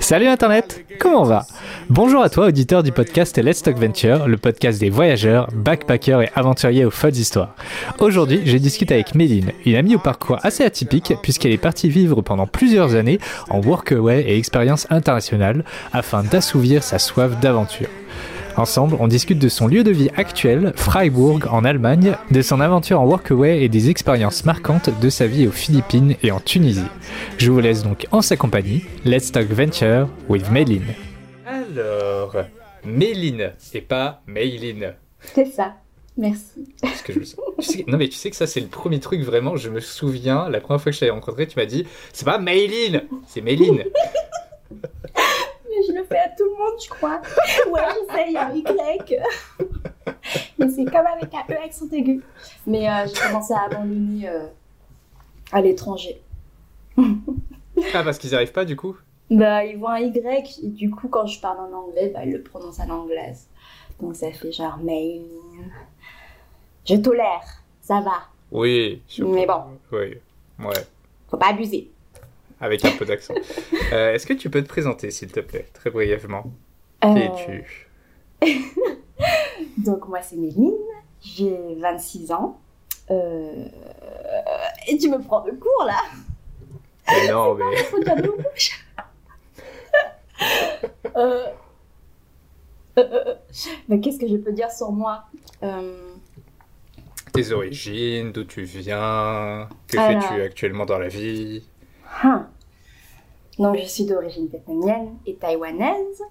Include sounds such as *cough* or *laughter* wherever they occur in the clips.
Salut Internet, comment va Bonjour à toi auditeur du podcast Let's Talk Venture, le podcast des voyageurs, backpackers et aventuriers aux folles histoires. Aujourd'hui, j'ai discuté avec Méline, une amie au parcours assez atypique puisqu'elle est partie vivre pendant plusieurs années en workaway et expérience internationale afin d'assouvir sa soif d'aventure. Ensemble, on discute de son lieu de vie actuel, Freiburg en Allemagne, de son aventure en workaway et des expériences marquantes de sa vie aux Philippines et en Tunisie. Je vous laisse donc en sa compagnie. Let's Talk Venture with Méline. Alors, Méline et pas Méline. C'est ça. Merci. Que je non mais tu sais que ça c'est le premier truc vraiment, je me souviens, la première fois que je t'avais rencontré, tu m'as dit c'est pas Méline, c'est Méline. Je le fais à tout le monde, je crois. Ouais, j'essaye un Y. Mais c'est comme avec un E accent aigu. Mais euh, j'ai commencé à abandonner euh, à l'étranger. ah, parce qu'ils n'y arrivent pas du coup? Bah, ils voient un Y et du coup, quand je parle en anglais, bah, ils le prononcent à l'anglaise. Donc ça fait genre main. Je tolère, ça va. Oui. Mais bon. Oui, ouais. Faut pas abuser avec un peu d'accent. *laughs* Euh, est-ce que tu peux te présenter, s'il te plaît, très brièvement Qui euh. es-tu *laughs* Donc, moi, c'est Méline, j'ai 26 ans. Euh, et tu me prends de cours, là Non, *laughs* mais... mais qu'est-ce que je peux dire sur moi Tes origines, d'où tu viens, que fais-tu actuellement dans la vie Hein. Donc, je suis d'origine vietnamienne et taïwanaise,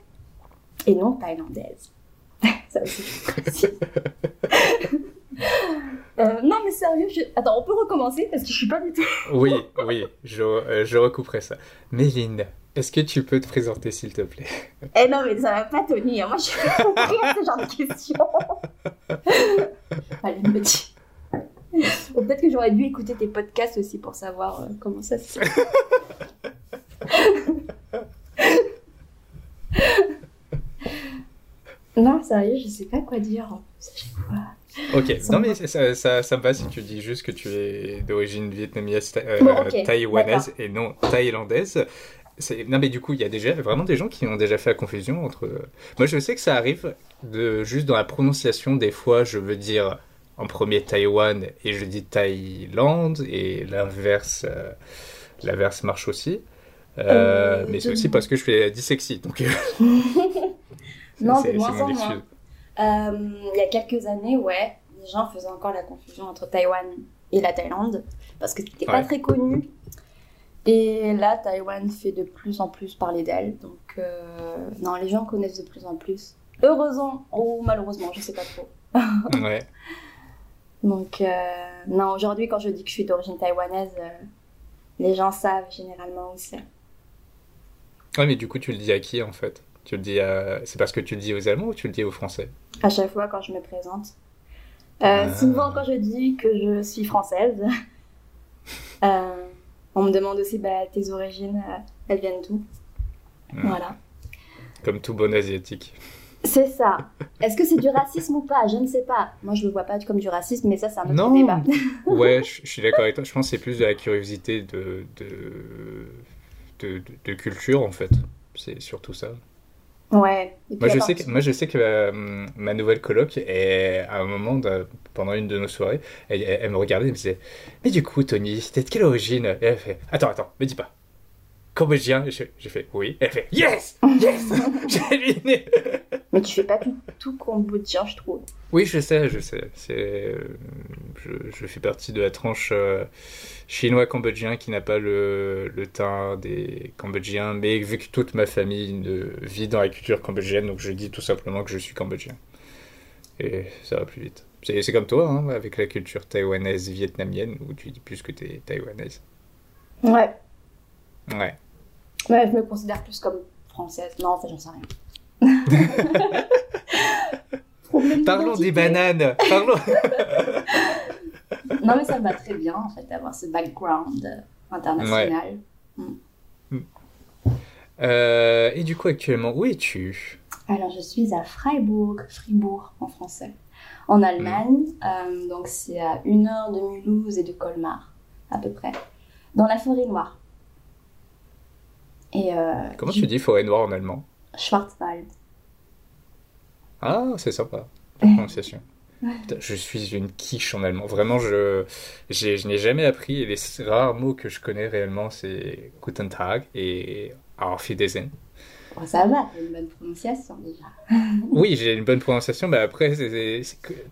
et non thaïlandaise. *laughs* Ça aussi, *laughs* euh, non, mais sérieux, attends, on peut recommencer parce que je suis pas du tout. *laughs* oui, oui, je, euh, je recouperai ça. Méline, est-ce que tu peux te présenter, s'il te plaît? Eh non, mais ça va pas, Tony. Hein. Moi, je suis pas à ce genre de questions. Allez, me dit. *laughs* Peut-être que j'aurais dû écouter tes podcasts aussi pour savoir euh, comment ça se fait. *laughs* non, sérieux, je sais pas quoi dire. Ok, non mais ça, ça, ça, me va si tu dis juste que tu es d'origine vietnamienne, euh, taïwanaise et non thaïlandaise. Non mais du coup, il y a déjà vraiment des gens qui ont déjà fait la confusion entre... Moi je sais que ça arrive de juste dans la prononciation, des fois je veux dire en premier Taïwan et je dis Thaïlande et l'inverse euh, l'inverse marche aussi. Euh, euh, mais c'est aussi parce que je fais dyslexie. Donc, *laughs* non, c'est moins en moins. il y a quelques années, ouais, les gens faisaient encore la confusion entre Taïwan et la Thaïlande parce que c'était pas très connu. Et là, Taïwan fait de plus en plus parler d'elle. Donc, non, les gens connaissent de plus en plus. Heureusement ou malheureusement, je sais pas trop. ouais. *laughs* Donc, euh, non, aujourd'hui, quand je dis que je suis d'origine taïwanaise, euh, les gens savent généralement où c'est. Ouais, mais du coup, tu le dis à qui en fait? Tu le dis à... C'est parce que tu le dis aux Allemands ou tu le dis aux Français? À chaque fois quand je me présente. Euh, ah. Souvent, quand je dis que je suis française, *laughs* on me demande aussi bah, tes origines, elles viennent d'où? Hmm. Voilà. Comme tout bon asiatique. C'est ça. Est-ce que c'est du racisme ou pas? Je ne sais pas. Moi, je le vois pas comme du racisme, mais ça, c'est un autre non. débat. *laughs* ouais, je, suis d'accord avec toi. Je pense que c'est plus de la curiosité de, de, de, culture, en fait. C'est surtout ça. Ouais. Moi je, sais que, moi, je sais que euh, ma nouvelle coloc, est, à un moment, pendant une de nos soirées, elle, me regardait et me disait Mais du coup, Tony, c'était de quelle origine? Et elle fait Attends, attends, me dis pas cambodgien J'ai fait oui. Elle fait yes, yes, *laughs* j'ai. Mais tu fais pas tout, tout cambodgien, je trouve. Oui, je sais, je sais. C'est, je, je, fais partie de la tranche euh, chinois-cambodgien qui n'a pas le, le, teint des Cambodgiens, mais vu que toute ma famille vit dans la culture cambodgienne, donc je dis tout simplement que je suis cambodgien. Et ça va plus vite. C'est comme toi, hein, avec la culture taïwanaise vietnamienne, où tu dis plus que tu es taïwanaise. Ouais. Ouais. Ouais, je me considère plus comme française. Non, en fait, j'en sais rien. *laughs* Parlons des bananes. Parlons. *laughs* non, mais ça me va très bien, en fait, d'avoir ce background international. Mm. Euh, et du coup, actuellement, où es-tu? Alors, je suis à Freiburg, Fribourg en français, en Allemagne. Mm. Euh, donc, c'est à une heure de Mulhouse et de Colmar, à peu près, dans la forêt noire. Et, Comment tu dis forêt noire en allemand? Schwarzwald. Ah, c'est sympa, la prononciation. Je suis une quiche en allemand. Vraiment, je, je n'ai jamais appris. Et les rares mots que je connais réellement, c'est Guten Tag et Auf Wiedersehen. Oh, ça va, une bonne prononciation déjà. *laughs* oui, j'ai une bonne prononciation, mais après, c'est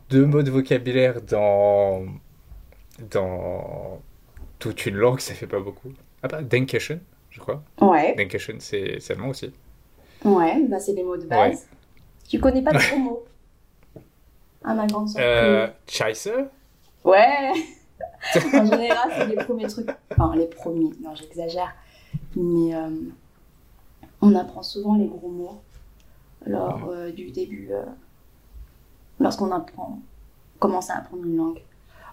deux mots de vocabulaire dans, dans toute une langue, ça fait pas beaucoup. Ah bah, Dankeschön, je crois. Ouais. Dankeschön, c'est allemand aussi. Ouais, bah c'est les mots de base. Tu connais pas de *laughs* gros mots Ah, ma grande soeur. Euh, Ouais *laughs* En général, c'est les premiers trucs. Enfin, les premiers, non, j'exagère. Mais euh, on apprend souvent les gros mots lors euh, du début, euh, lorsqu'on apprend, commence à apprendre une langue.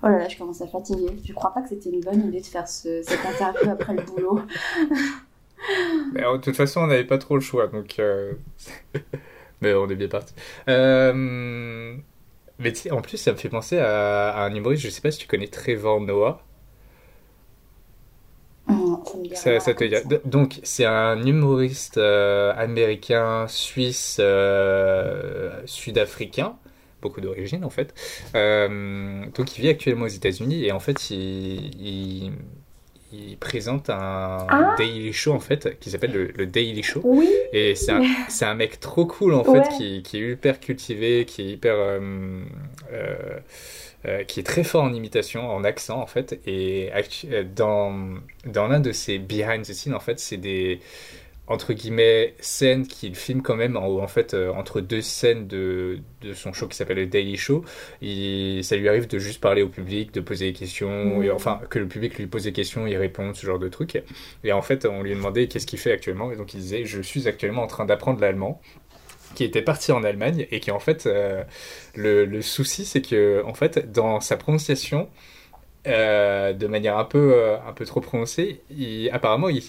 Oh là là, je commence à fatiguer. Je crois pas que c'était une bonne idée de faire ce, cette interview après le boulot. *laughs* Mais de toute façon, on n'avait pas trop le choix, donc. *laughs* Mais on est bien parti. mais en plus, ça me fait penser à, un humoriste, je sais pas si tu connais Trevor Noah. Ça, ça te Donc, c'est un humoriste euh, américain, suisse, euh, sud-africain, beaucoup d'origine en fait. Euh, donc, il vit actuellement aux États-Unis et en fait, il, il, présente un ah. daily show en fait qui s'appelle le, Daily Show. Oui. Et c'est un, *laughs* un, mec trop cool en fait qui, qui, est hyper cultivé, qui est hyper. Euh, qui est très fort en imitation, en accent en fait. Et euh, dans, dans l'un de ses behind the scenes, en fait, c'est des entre guillemets scènes qu'il filme quand même en, en fait euh, entre deux scènes de, de son show qui s'appelle le Daily Show. Il, ça lui arrive de juste parler au public de poser des questions et, enfin que le public lui pose des questions il répond ce genre de trucs et en fait on lui demandait qu'est-ce qu'il fait actuellement et donc il disait je suis actuellement en train d'apprendre l'allemand qui était parti en Allemagne et qui en fait euh, le, le, souci c'est que en fait dans sa prononciation euh, de manière un peu un peu trop prononcée il, apparemment il,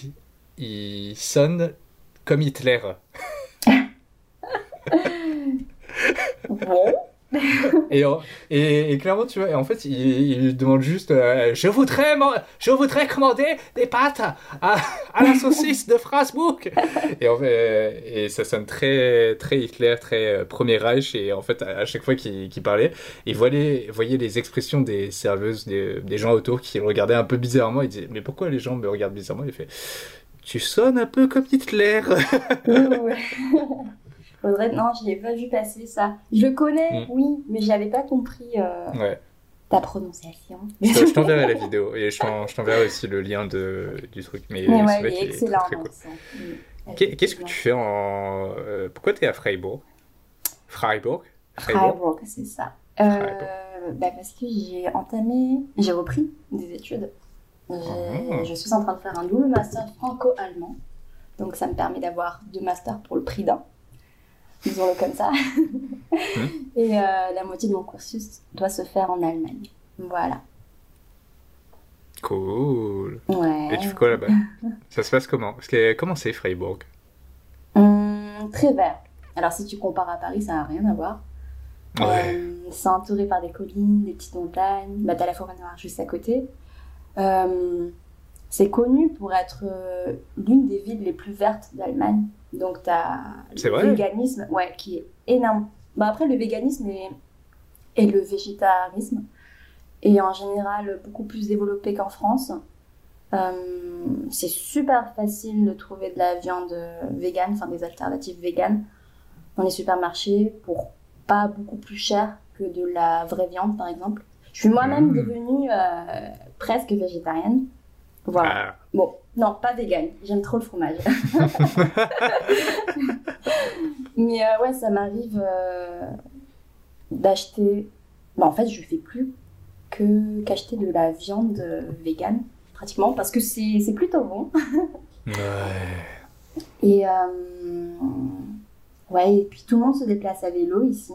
il sonne comme Hitler bon et, et, clairement, tu vois, en fait, il, demande juste euh, je, voudrais, je voudrais commander des pâtes à, à la saucisse de Strasbourg. et, en fait, et ça sonne très, très Hitler, très euh, Premier Reich. Et en fait, à, chaque fois qu'il parlait, il voyait, voyait les expressions des serveuses, des, des, gens autour qui le regardaient un peu bizarrement. Il disait Mais pourquoi les gens me regardent bizarrement? Il fait Tu sonnes un peu comme Hitler. *laughs* *laughs* Non, je l'ai pas vu passer ça. Je le connais, mm. oui, mais j'avais pas compris euh, ta prononciation. Je, t'enverrai la *laughs* vidéo et je t'enverrai aussi le lien de, du truc. Mais, mais ouais, il est excellent. Mm. Qu'est-ce que tu fais en. Euh, pourquoi tu es à Freiburg? Freiburg? Freiburg, c'est ça. Euh, bah parce que j'ai entamé, j'ai repris des études. Ah. Je suis en train de faire un double master franco-allemand. Donc ça me permet d'avoir deux masters pour le prix d'un disons-le comme ça. *laughs* Et euh, la moitié de mon cursus doit se faire en Allemagne. Voilà. Cool. Ouais. Et tu fais quoi là-bas? *laughs* Ça se passe comment? Parce que comment c'est Freiburg? Hum, Très vert. Alors si tu compares à Paris, ça n'a rien à voir. Euh, c'est entouré par des collines, des petites montagnes. Bah, t'as la forêt noire juste à côté. Euh, c'est connu pour être l'une des villes les plus vertes d'Allemagne. Donc, tu as le véganisme ouais, qui est énorme. Bah, après, le véganisme et, et le végétarisme est en général beaucoup plus développé qu'en France. Euh, c'est super facile de trouver de la viande végane, enfin des alternatives véganes dans les supermarchés pour pas beaucoup plus cher que de la vraie viande, par exemple. Je suis moi-même mmh. devenue euh, presque végétarienne. Voilà. Ah. Bon, non, pas vegan. J'aime trop le fromage. *laughs* Mais euh, ouais, ça m'arrive euh, d'acheter. Bah, en fait, je fais plus que qu'acheter de la viande euh, vegan, pratiquement, parce que c'est plutôt bon. ouais. Et ouais, et puis tout le monde se déplace à vélo ici.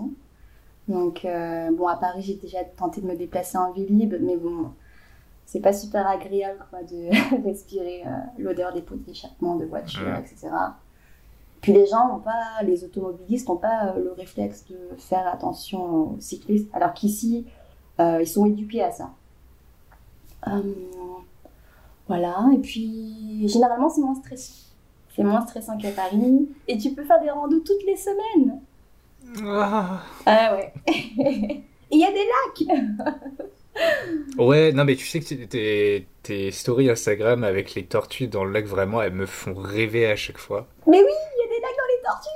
Donc, bon, à Paris, j'ai déjà tenté de me déplacer en ville libre, mais bon, c'est pas super agréable quoi, de *laughs* respirer euh, l'odeur des pots d'échappement de voiture, etc. Puis les gens n'ont pas, les automobilistes n'ont pas euh, le réflexe de faire attention aux cyclistes, alors qu'ici, euh, ils sont éduqués à ça. voilà, et puis généralement c'est moins stressant. C'est moins stressant qu'à Paris. Et tu peux faire des randos toutes les semaines. Ah, ah ouais. *laughs* Et il y a des lacs. *laughs* ouais, non mais tu sais que tes, tes stories Instagram avec les tortues dans le lac, vraiment, elles me font rêver à chaque fois. Mais oui, il y a des lacs dans les tortues.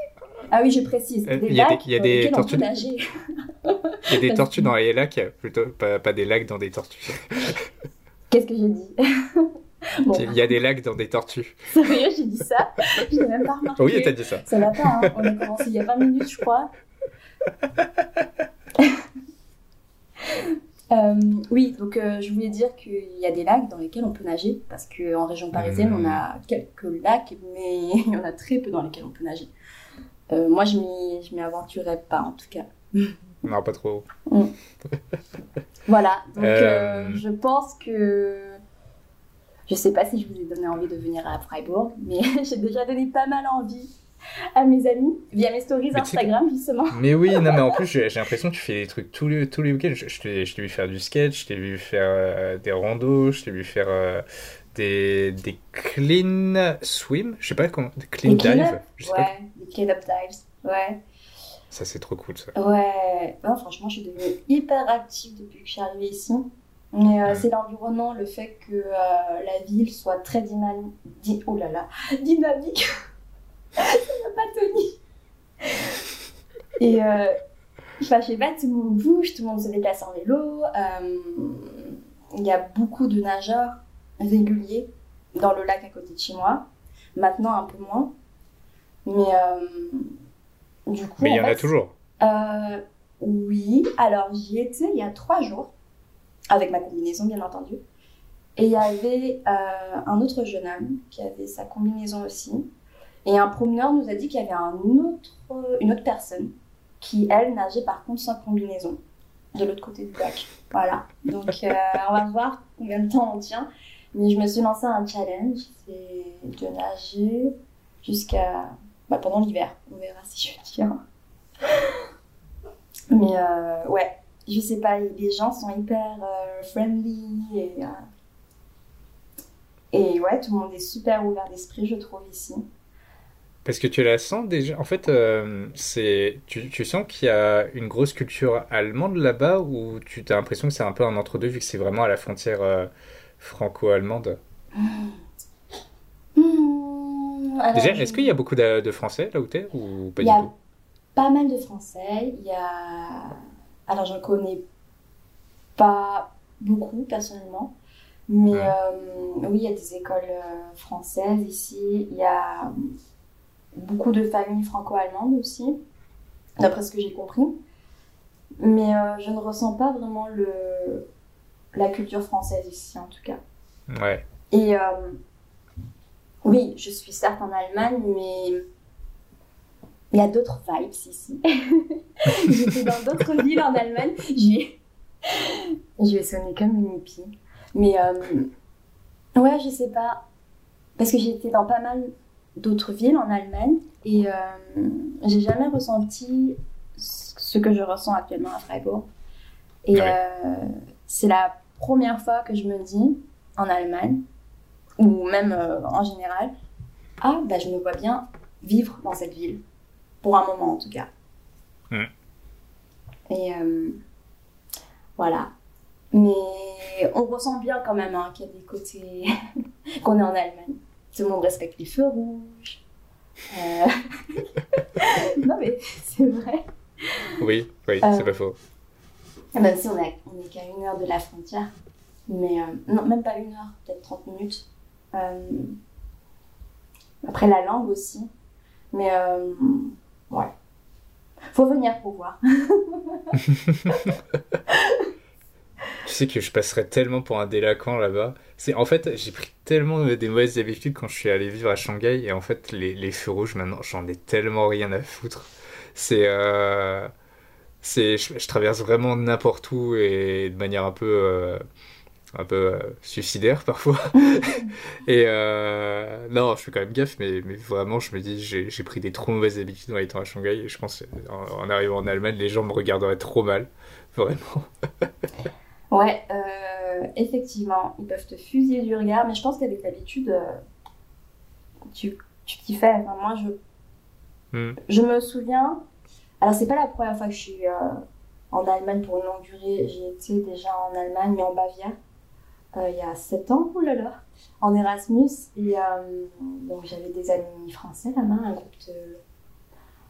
Ah oui, je précise. Euh, il y a des, y a des tortues. Il y a des tortues dans les lacs, plutôt pas, pas des lacs dans des tortues. *laughs* Qu'est-ce que j'ai dit? Il y a des lacs dans des tortues. Sérieux, j'ai dit ça? Je n'ai même pas remarqué. Oui, t'as dit ça. Ça va pas, hein. on a commencé il y a 20 minutes, je crois. *laughs* Euh, oui, donc euh, je voulais dire qu'il y a des lacs dans lesquels on peut nager, parce qu'en région parisienne, on a quelques lacs, mais *laughs* il y en a très peu dans lesquels on peut nager. Euh, moi, je m'y aventurerais pas, en tout cas. *laughs* Non, pas trop. Mm. voilà, donc je pense que... Je sais pas si je vous ai donné envie de venir à Freiburg, mais *laughs* j'ai déjà donné pas mal envie à mes amis via mes stories Instagram, justement. Mais oui, non, mais en plus, j'ai l'impression que tu fais des trucs tous les, tous les week-ends. Je, je t'ai vu faire du sketch, je t'ai vu faire euh, des randos, je t'ai vu faire euh, des, des clean swim, je sais pas comment, des clean dive. ouais, des clean up dives, ouais. Ça, c'est trop cool, ça. Ouais, franchement, je suis devenue hyper active depuis que je suis arrivée ici. Mais euh, c'est l'environnement, le fait que la ville soit très dynamique. Oh là là, dynamique pas tenu. Et euh, je sais pas, tout le monde bouge, tout le monde se déplace en vélo. Euh, il y a beaucoup de nageurs réguliers dans le lac à côté de chez moi. Maintenant, un peu moins. Mais euh, du coup. Mais il y en, a toujours. oui, alors j'y étais il y a trois jours, avec ma combinaison, bien entendu. Et il y avait un autre jeune homme qui avait sa combinaison aussi. Et un promeneur nous a dit qu'il y avait autre, une autre personne qui, elle, nageait par contre sans combinaison de l'autre côté du lac. Voilà. Donc, euh, on va voir combien de temps on tient. Mais je me suis lancé un challenge, c'est de nager jusqu'à bah, pendant l'hiver. On verra si je tiens. Mais euh, ouais, je sais pas, les gens sont hyper euh, friendly et ouais, tout le monde est super ouvert d'esprit, je trouve, ici. Parce que tu la sens déjà. En fait, euh, c'est tu, tu, sens qu'il y a une grosse culture allemande là-bas ou tu as l'impression que c'est un peu un entre-deux vu que c'est vraiment à la frontière euh, franco-allemande? Mmh. Déjà, est-ce qu'il y a beaucoup de, Français là où tu es ou pas du tout? Pas mal de Français. Il y a. Alors, j'en connais pas beaucoup personnellement. Mais mmh. euh, oui, il y a des écoles françaises ici. Il y a beaucoup de familles franco-allemandes aussi, d'après ce que j'ai compris. Mais euh, je ne ressens pas vraiment le, la culture française ici, en tout cas. Ouais. Et euh, oui, je suis certes en Allemagne, mais il y a d'autres vibes ici. *laughs* J'étais dans d'autres *laughs* villes en Allemagne. Je vais sonner comme une hippie. Mais euh, ouais, je sais pas. Parce que j'étais dans pas mal d'autres villes en Allemagne et euh, j'ai jamais ressenti ce que je ressens actuellement à Freiburg. Et euh, c'est la première fois que je me dis en Allemagne, ou même euh, en général, ah, bah, je me vois bien vivre dans cette ville, pour un moment en tout cas. Et voilà. Mais on ressent bien quand même hein, qu'il y a des côtés *laughs* qu'on est en Allemagne. Tout le monde respecte les feux rouges. Euh, *laughs* non, mais c'est vrai. Oui, oui, c'est pas faux. Même ah si on est, on est qu'à une heure de la frontière, mais euh, non, même pas une heure, peut-être 30 minutes. Euh, après la langue aussi, mais ouais. Faut venir pour voir. *laughs* Tu sais que je passerais tellement pour un délinquant là-bas. C'est en fait, j'ai pris tellement des mauvaises habitudes quand je suis allé vivre à Shanghai et en fait les, les feux rouges maintenant, j'en ai tellement rien à foutre. C'est euh, c'est je, traverse vraiment n'importe où et de manière un peu euh, un peu euh, suicidaire parfois. *laughs* et non, je fais quand même gaffe, mais, mais vraiment, je me dis, j'ai pris des trop mauvaises habitudes en étant à Shanghai. Et je pense, en, en arrivant en Allemagne, les gens me regarderaient trop mal. Vraiment. Ouais, euh, effectivement, ils peuvent te fusiller du regard, mais je pense qu'avec l'habitude, euh, tu tu t'y fais. moi, je, hmm. je me souviens. Alors, c'est pas la première fois que je suis euh, en Allemagne pour une longue durée. J'ai été déjà en Allemagne, mais en Bavière, euh, il y a 7 ans, oh là là, en Erasmus. Et euh, donc, j'avais des amis français là-bas, un groupe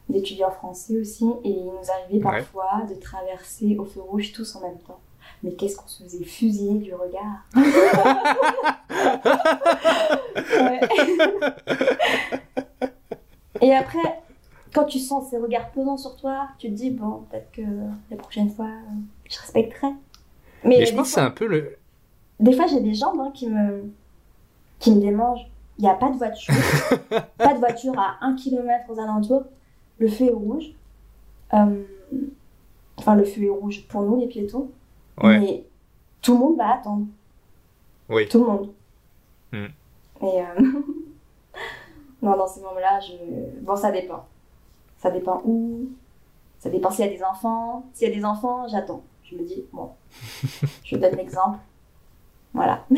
d'étudiants français aussi. Et il nous arrivait parfois de traverser au feu rouge tous en même temps mais qu'est-ce qu'on se faisait fusiller du regard. *laughs* Et après, quand tu sens ces regards pesants sur toi, tu te dis, bon, peut-être que la prochaine fois, je respecterai. Mais, je pense que c'est un peu le... Des fois, j'ai des jambes hein, qui, me... qui me démangent. Il n'y a pas de voiture. *laughs* pas de voiture à un kilomètre aux alentours. Le feu est rouge. Euh, enfin, le feu est rouge pour nous, les piétons. Mais tout le monde va attendre. Oui. Tout le monde. Hmm. Et euh, *laughs* non, dans ces moments-là, je... bon, ça dépend. Ça dépend où. Ça dépend s'il y a des enfants. S'il y a des enfants, j'attends. Je me dis, bon, *laughs* je donne l'exemple. Voilà. *laughs*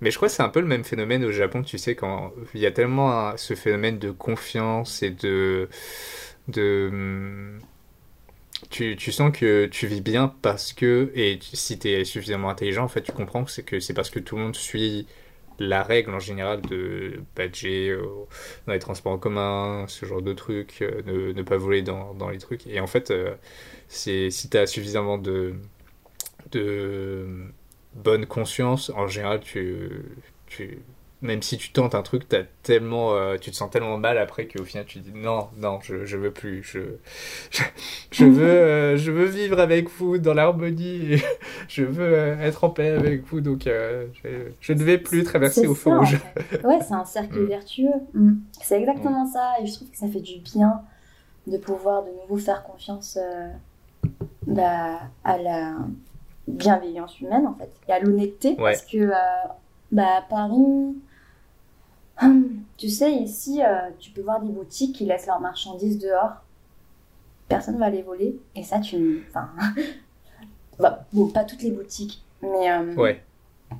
Mais je crois que c'est un peu le même phénomène au Japon, tu sais, quand il y a tellement ce phénomène de confiance et de, de hmm, tu, sens que tu vis bien parce que, et si tu es suffisamment intelligent, en fait, tu comprends que c'est que c'est parce que tout le monde suit la règle en général de badger euh, dans les transports en commun, ce genre de trucs, euh, ne, ne, pas voler dans, dans, les trucs. Et en fait, euh, c'est si tu as suffisamment de, de bonne conscience, en général, tu, tu même si tu tentes un truc, as tellement, euh, tu te sens tellement mal après qu'au final tu dis non, non, je, je veux plus, je, *laughs* je, veux, euh, je veux vivre avec vous dans l'harmonie, *laughs* je veux euh, être en paix avec vous, donc je, ne vais plus traverser au feu rouge. *laughs* Ouais, c'est un cercle mm. vertueux. Mm. C'est exactement ça, et je trouve que ça fait du bien de pouvoir de nouveau faire confiance bah, à la bienveillance humaine en fait, et à l'honnêteté, parce que bah, Paris Hum, tu sais, ici, euh, tu peux voir des boutiques qui laissent leurs marchandises dehors. Personne va les voler. Et ça, tu. Enfin. *laughs* bah, bon, pas toutes les boutiques. Mais. Euh, ouais.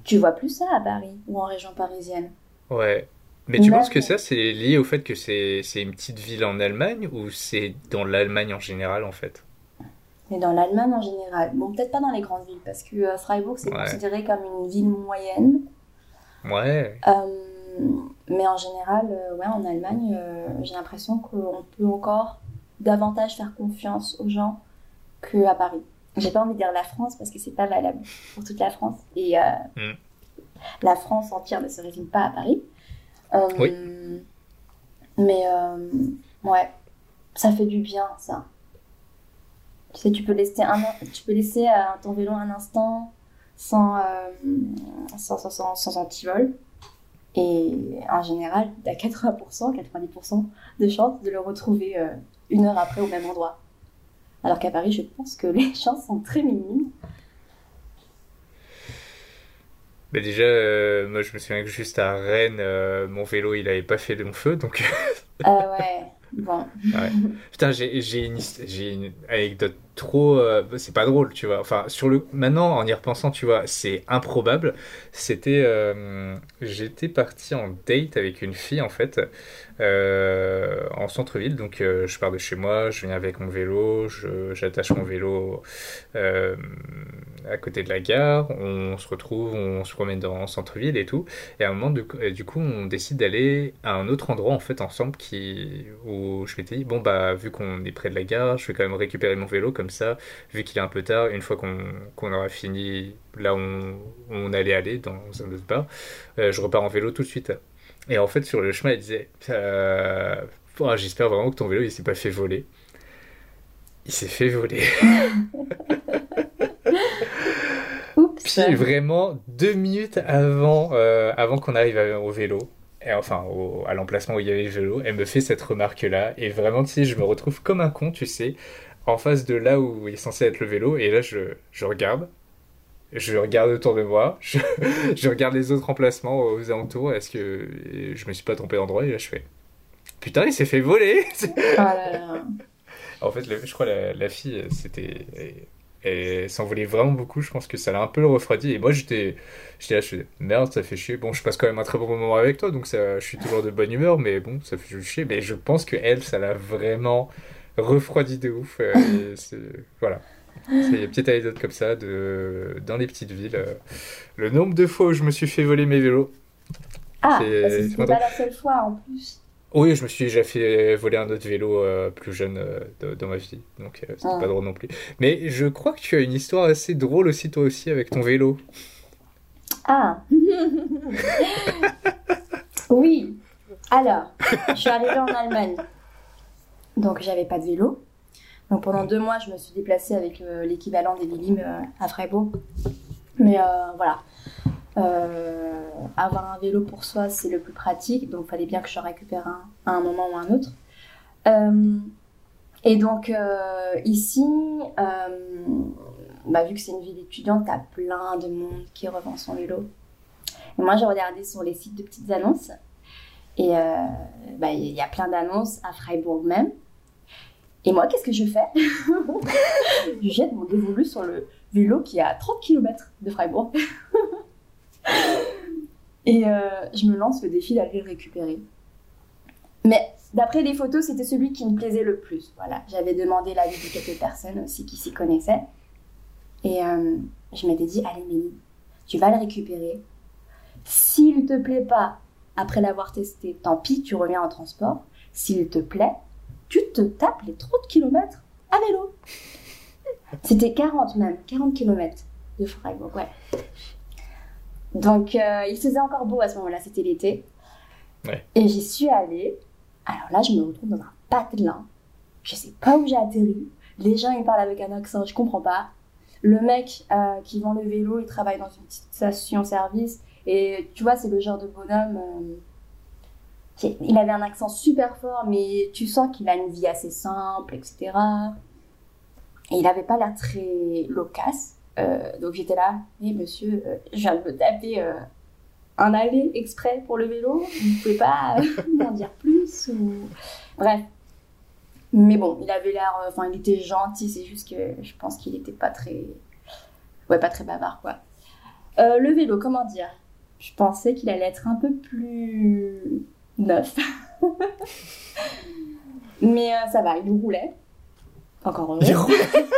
Tu vois plus ça à Paris ou en région parisienne. Ouais. Mais tu penses que ça, c'est lié au fait que c'est une petite ville en Allemagne ou c'est dans l'Allemagne en général, en fait? Mais dans l'Allemagne en général. Bon, peut-être pas dans les grandes villes, parce que euh, Freiburg, c'est considéré comme une ville moyenne. Ouais. Mais en général, euh, ouais, en Allemagne, euh, j'ai l'impression qu'on peut encore davantage faire confiance aux gens qu'à Paris. J'ai pas envie de dire la France parce que c'est pas valable pour toute la France. Et euh, mm. la France entière ne se résume pas à Paris. oui. Mais ouais, ça fait du bien, ça. Tu sais, tu peux laisser, un, tu peux laisser ton vélo un instant sans, sans, sans, sans, sans antivol. Et en général, tu as 80%, 90% de chances de le retrouver euh, une heure après au même endroit. Alors qu'à Paris, je pense que les *laughs* chances sont très minimes. Mais déjà, euh, moi je me souviens que juste à Rennes, euh, mon vélo il avait pas fait de mon feu donc. Ah ouais, bon. *laughs* Putain, j'ai une, une anecdote trop euh, c'est pas drôle tu vois. Enfin sur le maintenant en y repensant tu vois c'est improbable. C'était euh, j'étais parti en date avec une fille en fait euh, en centre-ville. Donc je pars de chez moi je viens avec mon vélo j'attache mon vélo à côté de la gare. On se retrouve on se promène dans le centre-ville et tout. Et à un moment du du coup on décide d'aller à un autre endroit en fait ensemble qui où je m'étais dit bon bah vu qu'on est près de la gare je vais quand même récupérer mon vélo comme ça, vu qu'il est un peu tard, une fois qu'on aura fini là où on, allait aller, dans un autre bar, euh, je repars en vélo tout de suite. Et en fait, sur le chemin, elle disait euh, oh, J'espère vraiment que ton vélo, il s'est pas fait voler. Il s'est fait voler. *laughs* Puis vraiment, deux minutes avant, euh, avant qu'on arrive au vélo, et enfin à l'emplacement où il y avait le vélo, elle me fait cette remarque-là. Et vraiment, tu sais, je me retrouve comme un con, tu sais, en face de là où il est censé être le vélo. Et là, je, je regarde. Je regarde autour de moi. *laughs* Je, je regarde les autres emplacements aux alentours. Est-ce que je me suis pas trompé d'endroit Et là, je fais Putain, il s'est fait voler *laughs* oh. En fait, je crois la, la fille, c'était. Et ça en voulait vraiment beaucoup. Je pense que ça l'a un peu refroidi. Et moi, j'étais j'étais là, je suis merde, ça fait chier. Bon, je passe quand même un très bon moment avec toi, donc ça, je suis toujours de bonne humeur, mais bon, ça fait chier. Mais je pense que elle, ça l'a vraiment refroidi de ouf. Euh, *laughs* voilà. C'est une petite anecdote comme ça de, dans les petites villes. Euh, le nombre de fois où je me suis fait voler mes vélos. Ah, c'est pas la seule fois en plus. Oui, je me suis déjà fait voler un autre vélo euh, plus jeune euh, dans ma vie, donc euh, c'était ah. pas drôle non plus. Mais je crois que tu as une histoire assez drôle aussi toi aussi avec ton vélo. Ah *laughs* Oui Alors, je suis arrivée en Allemagne, donc j'avais pas de vélo. Donc pendant deux mois, je me suis déplacée avec l'équivalent des Vilim à Freiburg. Mais voilà, euh, avoir un vélo pour soi, c'est le plus pratique, donc il fallait bien que je récupère un à un moment ou un autre. Euh, et donc euh, ici, bah, vu que c'est une ville étudiante, t'as plein de monde qui revend son vélo. Et moi, j'ai regardé sur les sites de petites annonces. Et bah, il y a plein d'annonces à Freiburg même. Et moi, qu'est-ce que je fais *laughs* Je jette mon dévolu sur le vélo qui est à 30 km de Freiburg. *laughs* Et euh, je me lance le défi d'aller le récupérer. Mais d'après les photos, c'était celui qui me plaisait le plus. Voilà, j'avais demandé l'avis de quelques personnes aussi qui s'y connaissaient. Et euh, je m'étais dit, allez Mélie, tu vas le récupérer. S'il te plaît pas, après l'avoir testé, tant pis, tu reviens en transport. S'il te plaît, tu te tapes les 30 km à vélo. C'était 40 même, 40 km de Freiburg, ouais. Donc, euh, il faisait encore beau à ce moment-là, c'était l'été. Et j'y suis allée. Alors là, je me retrouve dans un patelin. Je sais pas où j'ai atterri. Les gens, ils parlent avec un accent, je comprends pas. Le mec euh, qui vend le vélo, il travaille dans une petite station-service. Et tu vois, c'est le genre de bonhomme. Euh, il avait un accent super fort, mais tu sens qu'il a une vie assez simple, etc. Et il avait pas l'air très loquace. Euh, donc j'étais là, et monsieur, euh, je viens de me taper euh, un aller exprès pour le vélo, vous pouvez pas *laughs* m'en dire plus ou... Bref. Mais bon, il avait l'air, enfin il était gentil, c'est juste que je pense qu'il était pas très, ouais pas très bavard quoi. le vélo, comment dire? Je pensais qu'il allait être un peu plus neuf. *laughs* Mais ça va, il roulait. Encore heureux. Il roulait *laughs*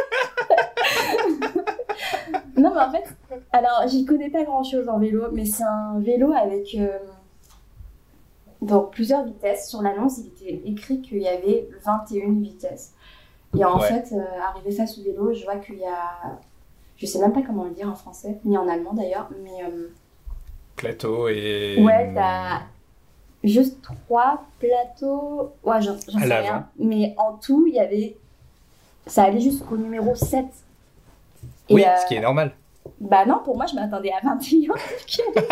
non, mais en fait, alors j'y connais pas grand chose en vélo, mais c'est un vélo avec euh, donc plusieurs vitesses. Sur l'annonce, il était écrit qu'il y avait 21 vitesses. Et en fait, euh, arrivé face au vélo, je vois qu'il y a. Je sais même pas comment le dire en français, ni en allemand d'ailleurs, mais. Euh, Plateau et. Ouais, t'as juste trois plateaux. Ouais, j'en sais rien. Mais en tout, il y avait. Ça allait jusqu'au numéro 7 oui, ce qui est normal. Bah non, pour moi, je m'attendais à 21. Qui a 21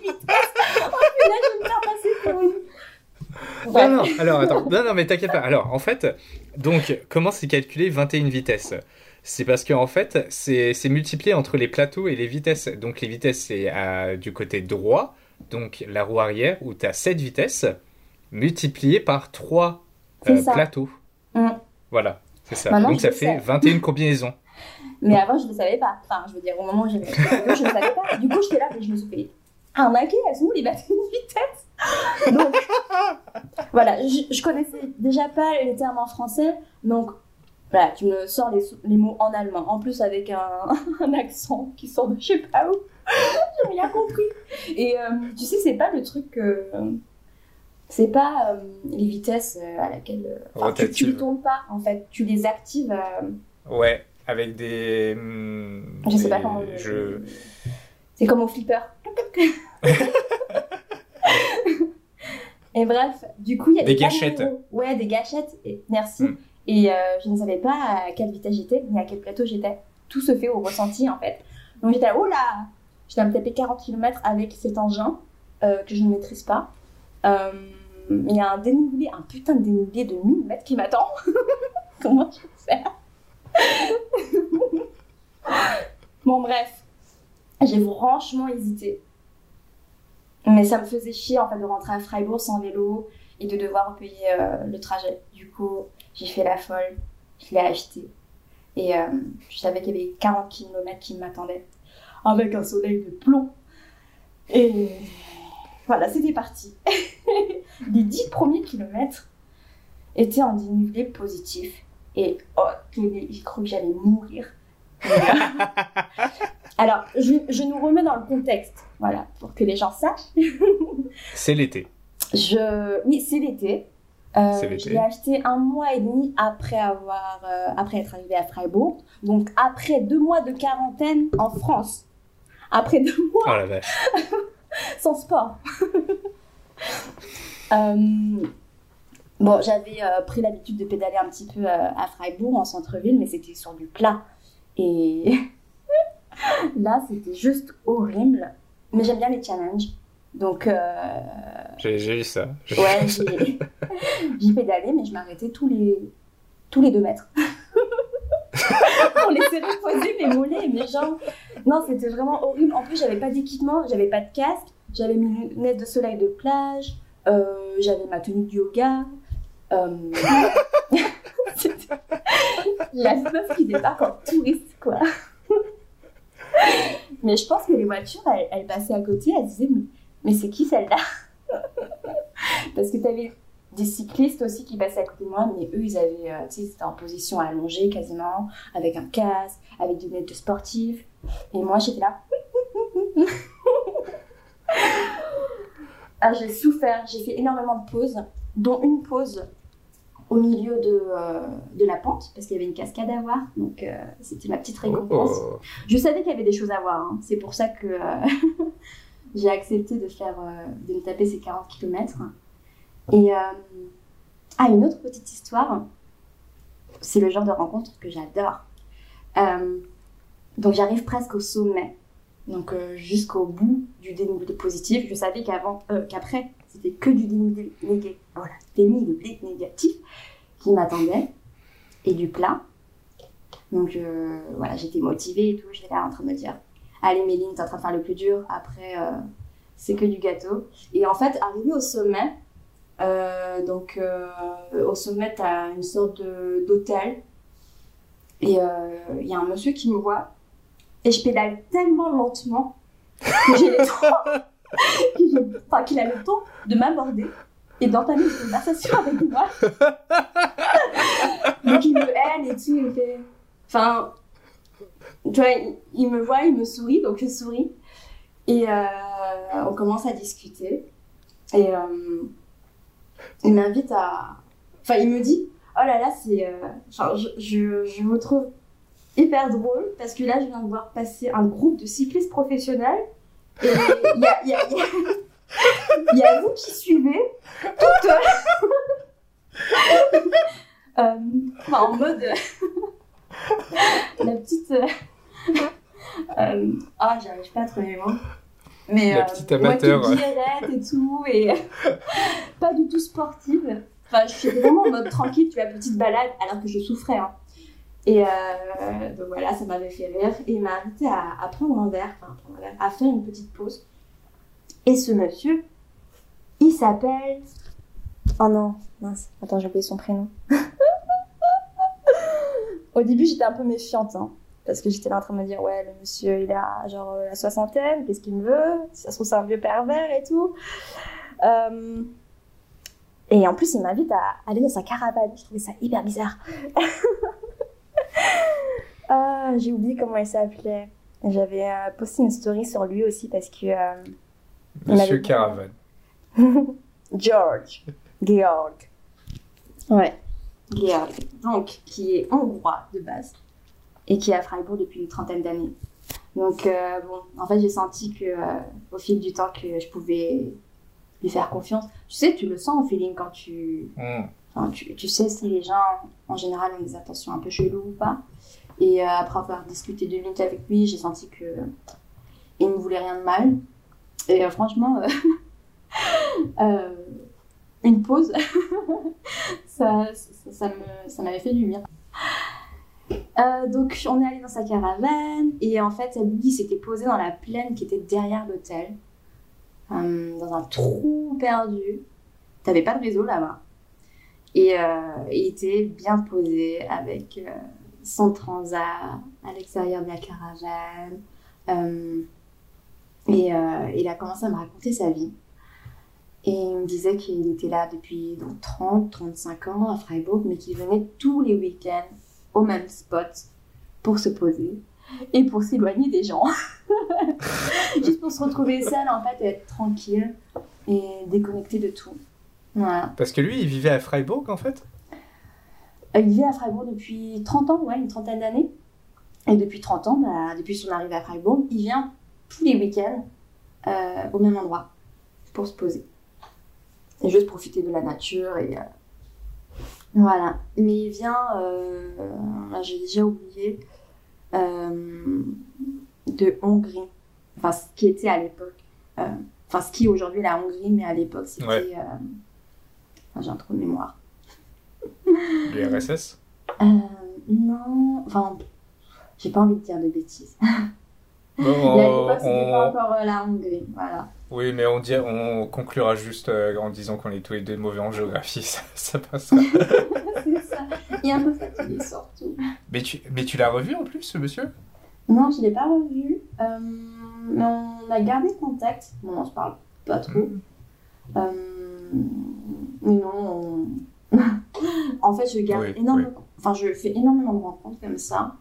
vitesses. Oh, là, je vais me faire passer pour une. Non, non, alors attends, non, non, mais t'inquiète pas. Alors, en fait, donc, comment c'est calculé 21 vitesses? C'est parce qu'en en fait, c'est multiplié entre les plateaux et les vitesses. Donc, les vitesses, c'est du côté droit, donc la roue arrière, où tu as 7 vitesses, multipliées par 3 euh, plateaux. Mm. Voilà, c'est ça. donc, ça fait 21 *laughs* combinaisons. Mais avant, je ne le savais pas. Enfin, je veux dire, au moment où j'ai je ne le savais pas. Du coup, j'étais là et je me suis fait arnaquer. Elles sont où les batteries de vitesse? Donc, voilà, je, connaissais déjà pas les termes en français. Donc, voilà, tu me sors les, les mots en allemand. En plus, avec un, *laughs* un accent qui sort de je sais pas où. J'ai rien compris. Et euh, tu sais, c'est pas le truc que. c'est pas euh, les vitesses euh, à laquelle. tu, tu les tournes pas, en fait. Tu les actives. Ouais avec des. Hmm, je sais pas comment. Je... C'est comme au flipper. *laughs* et bref, du coup, il y a des, gâchettes. Ouais, des gâchettes. Et... Merci. Hmm. Et euh, je ne savais pas à quelle vitesse j'étais, ni à quel plateau j'étais. Tout se fait au ressenti, en fait. Donc j'étais là, oh là J'étais à me taper 40 km avec cet engin euh, que je ne maîtrise pas. Euh, il y a un dénivelé, un putain de dénivelé de 1000 mètres qui m'attend. *laughs* Comment je vais faire? *laughs* Bon, bref, j'ai franchement hésité. Mais ça me faisait chier en fait de rentrer à Freiburg sans vélo et de devoir payer euh, le trajet. Du coup, j'ai fait la folle, je l'ai acheté. Et je savais qu'il y avait 40 km qui m'attendaient avec un soleil de plomb. Et voilà, c'était parti. *laughs* Les 10 premiers kilomètres étaient en dénivelé positif. Et oh, j'ai cru que j'allais mourir. *laughs* Alors, je, je, nous remets dans le contexte, voilà, pour que les gens sachent. *laughs* c'est l'été. Je... Oui, c'est l'été. Euh, je l'ai acheté un mois et demi après avoir, euh, après être arrivé à Freiburg. Donc après deux mois de quarantaine en France. Après deux mois. Oh la vache. *laughs* sans sport. *laughs* euh, bon, j'avais euh, pris l'habitude de pédaler un petit peu euh, à Freiburg en centre-ville, mais c'était sur du plat. Et *laughs* là, c'était juste horrible. Mais j'aime bien les challenges. Donc. J'ai vu ça. Ouais, j'ai pédalé, mais je m'arrêtais tous les, tous les deux mètres. Laisser reposer mes mollets et mes jambes. Non, c'était vraiment horrible. En plus, j'avais pas d'équipement, j'avais pas de casque, j'avais mes lunettes de soleil de plage, euh, j'avais ma tenue de yoga. Euh... *laughs* la meuf qui débarque en touriste, quoi. mais je pense que les voitures, elles, passaient à côté, elles disaient Mais, mais c'est qui celle-là? Parce que tu avais des cyclistes aussi qui passaient à côté de moi, mais eux, ils avaient, euh, tu sais, c'était en position allongée quasiment, avec un casque, avec des lunettes de sportif. Et moi, j'étais là. *laughs* ah, j'ai souffert, j'ai fait énormément de pauses, dont une pause au milieu de, euh, de la pente, parce qu'il y avait une cascade à voir, donc euh, c'était ma petite récompense. Oh. Je savais qu'il y avait des choses à voir, hein. c'est pour ça que *laughs* j'ai accepté de faire, de me taper ces 40 km. Et euh, ah, une autre petite histoire, c'est le genre de rencontre que j'adore. Euh, donc j'arrive presque au sommet, donc euh, jusqu'au bout du dénivelé positif. Je savais qu'avant, qu'après, c'était que du dénivelé, voilà, dénivelé négatif qui m'attendait et du plat. Donc voilà, j'étais motivée et tout. J'étais là en train de me dire, allez Méline, t'es en train de faire le plus dur. Après, c'est que du gâteau. Et en fait, arrivé au sommet, euh, donc, euh, au sommet, tu as une sorte d'hôtel. Et euh, il y a un monsieur qui me voit. Et je pédale tellement lentement que j'ai le *laughs* temps, *laughs* enfin, qu'il a le temps de m'aborder et d'entamer une conversation avec moi. *laughs* Donc il me haine et tout, il fait... Enfin, tu vois, il, me voit, il me sourit, donc je souris. Et on commence à discuter. Et il m'invite à. Enfin, il me dit Oh là là, c'est. Euh, je, je, je, me trouve hyper drôle parce que là, je viens de voir passer un groupe de cyclistes professionnels. Et il y a, y, a, vous qui suivez, toutes. euh, enfin, en mode. *laughs* la petite. Euh, ah, j'arrive pas à trouver les mots. Mais la euh, petite amateur. Qui et tout, et *laughs* pas du tout sportive. Enfin, je suis vraiment en mode tranquille, tu vois, petite balade, alors que je souffrais. Hein. Et euh, donc voilà, ça m'avait fait rire. Et il m'a invité à, prendre un verre, enfin, à faire une petite pause. Et ce monsieur, il s'appelle. Oh non, mince, attends, j'ai oublié son prénom. *laughs* Au début, j'étais un peu méfiante. Hein parce que j'étais là en train de me dire ouais le monsieur il a genre la soixantaine qu'est-ce qu'il me veut? Ça se trouve c'est un vieux pervers et tout. Euh, et en plus il m'invite à aller dans sa caravane. Je trouvais ça hyper bizarre. Ah *laughs* j'ai oublié comment il s'appelait. J'avais euh, posté une story sur lui aussi parce que euh, monsieur caravane. *laughs* George. Georg. Ouais. Georg. Donc qui est hongrois de base et qui est à Freiburg depuis une trentaine d'années. Donc, euh, bon, en fait, j'ai senti que, euh, au fil du temps que je pouvais lui faire confiance. Tu sais, tu le sens au feeling quand tu, mm. tu, tu, sais si les gens, en général, ont des intentions un peu cheloues ou pas. Et euh, après avoir discuté deux minutes avec lui, j'ai senti que il ne voulait rien de mal. Et franchement, *laughs* une pause, *laughs* ça, ça, ça, me, ça m'avait fait du bien. Euh, donc on est allé dans sa caravane et en fait lui s'était posé dans la plaine qui était derrière l'hôtel, euh, dans un trou perdu. T'avais pas de réseau là-bas. Et euh, il était bien posé avec son transat à l'extérieur de la caravane. Et il a commencé à me raconter sa vie. Et il me disait qu'il était là depuis donc, 30, 35 ans à Freiburg, mais qu'il venait tous les week-ends au même spot pour se poser et pour s'éloigner des gens. *laughs* Juste pour se retrouver seul, en fait, et être tranquille et déconnecté de tout. Voilà. Parce que lui, il vivait à Freiburg, en fait? Il vivait à Freiburg depuis 30 ans, ouais, une trentaine d'années. Et depuis 30 ans, bah, depuis son arrivée à Freiburg, il vient tous les week-ends euh, au même endroit pour se poser. Et juste profiter de la nature et... Euh, voilà. Mais il vient, euh, j'ai déjà oublié, de Hongrie. Enfin, ce qui était à l'époque. Enfin, ce qui aujourd'hui la Hongrie, mais à l'époque, c'était... j'ai un trou de mémoire. *laughs* L'URSS Non, enfin, j'ai pas envie de dire de bêtises. Bon, à l'époque, c'était pas encore euh, la Hongrie, voilà. Oui, mais on, dit, on conclura juste euh, en disant qu'on est tous les deux mauvais en géographie, *laughs* ça, ça passera. *laughs* c'est ça. Il est un peu fatigué, surtout. Mais tu, mais tu l'as revu en plus, ce monsieur? Non, je l'ai pas revu. Euh, mais on a gardé contact. Bon, on se parle pas trop. Mm. mais non, *laughs* en fait, je garde énormément. Enfin, je fais énormément de rencontres comme ça.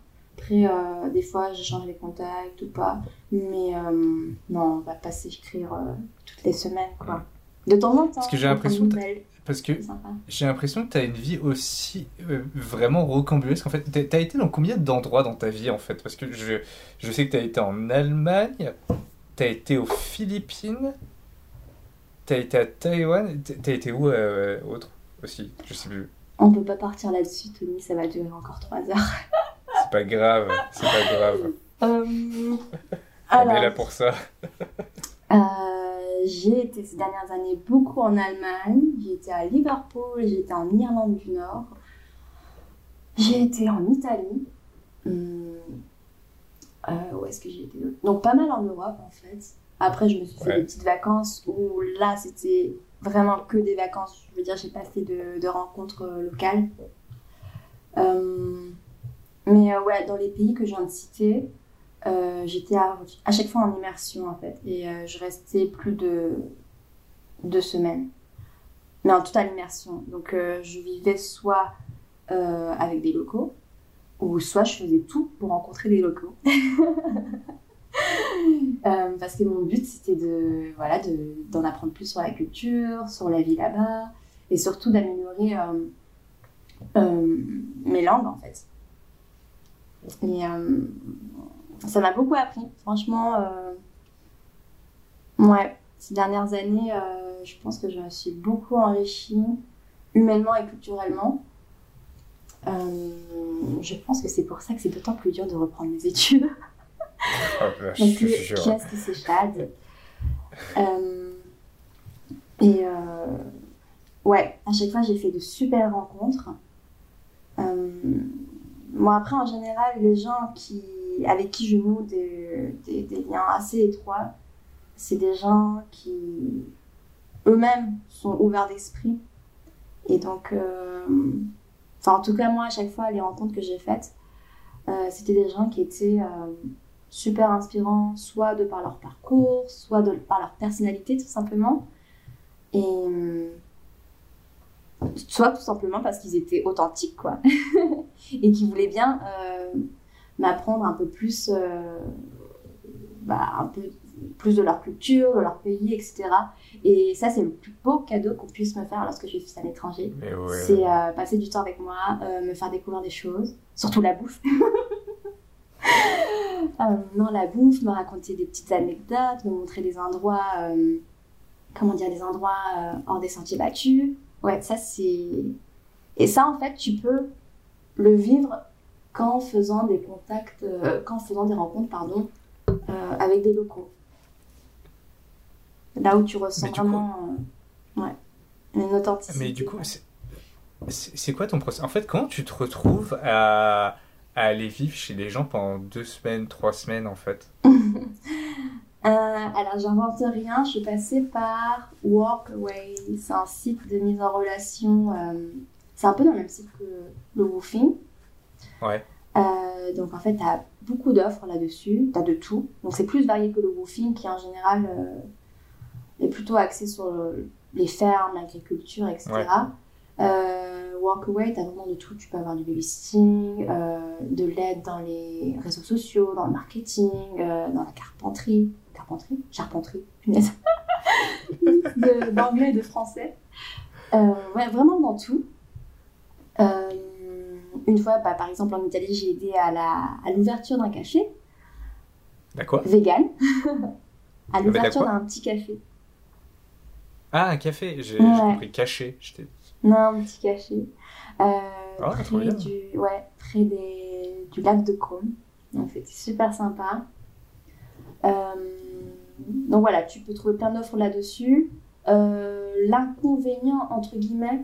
Après, euh, des fois, j'échange les contacts ou pas. Mais euh, non, on va pas s'écrire euh, toutes les semaines, quoi. De temps en temps. Parce que j'ai l'impression que parce que j'ai l'impression que tu as une vie aussi vraiment rocambolesque. En fait, tu as été dans combien d'endroits dans ta vie, en fait? Parce que je, je sais que tu as été en Allemagne, tu as été aux Philippines, tu as été à Taïwan, tu as été où autre aussi? Je sais plus. On peut pas partir là-dessus, Tony, ça va durer encore trois heures. *laughs* C'est pas grave, c'est pas grave. Euh, On est là pour ça. Euh, j'ai été ces dernières années beaucoup en Allemagne. J'ai été à Liverpool, j'ai été en Irlande du Nord. J'ai été en Italie. Hum, euh, où est-ce que j'ai été Donc pas mal en Europe en fait. Après, je me suis fait des petites vacances où là, c'était vraiment que des vacances. Je veux dire, j'ai pas fait de, de rencontres locales. Euh, mais euh, ouais, dans les pays que je viens de citer, euh, j'étais à, chaque fois en immersion en fait. Et euh, je restais plus de deux semaines. Mais en totale immersion. Donc je vivais soit avec des locaux, ou soit je faisais tout pour rencontrer des locaux. *laughs* parce que mon but c'était de voilà d'en apprendre plus sur la culture, sur la vie là-bas, et surtout d'améliorer mes langues en fait. Et euh, ça m'a beaucoup appris, franchement. Euh, ouais, ces dernières années, euh, je pense que je me suis beaucoup enrichie, humainement et culturellement. je pense que c'est pour ça que c'est d'autant plus dur de reprendre mes études. *laughs* Oh, Parce que qu'est-ce que c'est chade Et ouais, à chaque fois, j'ai fait de super rencontres. Moi, après, en général, les gens qui, avec qui je noue des, des, liens assez étroits, c'est des gens qui eux-mêmes sont ouverts d'esprit. Et donc, euh, en tout cas, moi, à chaque fois, les rencontres que j'ai faites, euh, c'était des gens qui étaient euh, super inspirants, soit de par leur parcours, soit de par leur personnalité, tout simplement. Et soit tout simplement parce qu'ils étaient authentiques, quoi, *laughs* et qu'ils voulaient bien euh, m'apprendre un peu plus, euh, bah, un peu plus de leur culture, de leur pays, etc. Et ça, c'est le plus beau cadeau qu'on puisse me faire lorsque je suis à l'étranger. C'est euh, passer du temps avec moi, me faire découvrir des choses, surtout la bouffe. *laughs* non, la bouffe, me raconter des petites anecdotes, me montrer des endroits, comment dire, des endroits hors des sentiers battus. Ouais, ça c'est. Et ça, en fait, tu peux le vivre qu'en faisant des contacts, euh, qu'en faisant des rencontres, pardon, euh, avec des locaux. Là où tu ressens vraiment euh, ouais, une authenticité. Mais du coup, c'est quoi ton processus En fait, comment tu te retrouves à, à aller vivre chez des gens pendant deux semaines, trois semaines, en fait? *laughs* Euh, alors, j'invente rien, je suis passée par Walkaway. C'est un site de mise en relation. Euh, c'est un peu dans le même site que le Woofing. Ouais. donc en fait, tu as beaucoup d'offres là-dessus, tu as de tout. Donc c'est plus varié que le woofing qui en général est plutôt axé sur les fermes, l'agriculture, etc. Euh, Walkaway, tu as vraiment de tout. Tu peux avoir du babysitting, euh, de l'aide dans les réseaux sociaux, dans le marketing, euh, dans la carpenterie. Carpenterie Charpenterie, punaise. *laughs* D'anglais et de français. Euh, ouais, vraiment dans tout. Euh, une fois, bah, par exemple, en Italie, j'ai aidé à l'ouverture d'un café. D'accord. Vegan. *laughs* à l'ouverture d'un petit café. Ah, un café, j'ai compris caché. Non, un petit café. Euh, ah, près, du, ouais, près des, du lac de Côme. Donc c'était super sympa. Euh, donc voilà, tu peux trouver plein d'offres là-dessus. Euh, l'inconvénient, entre guillemets,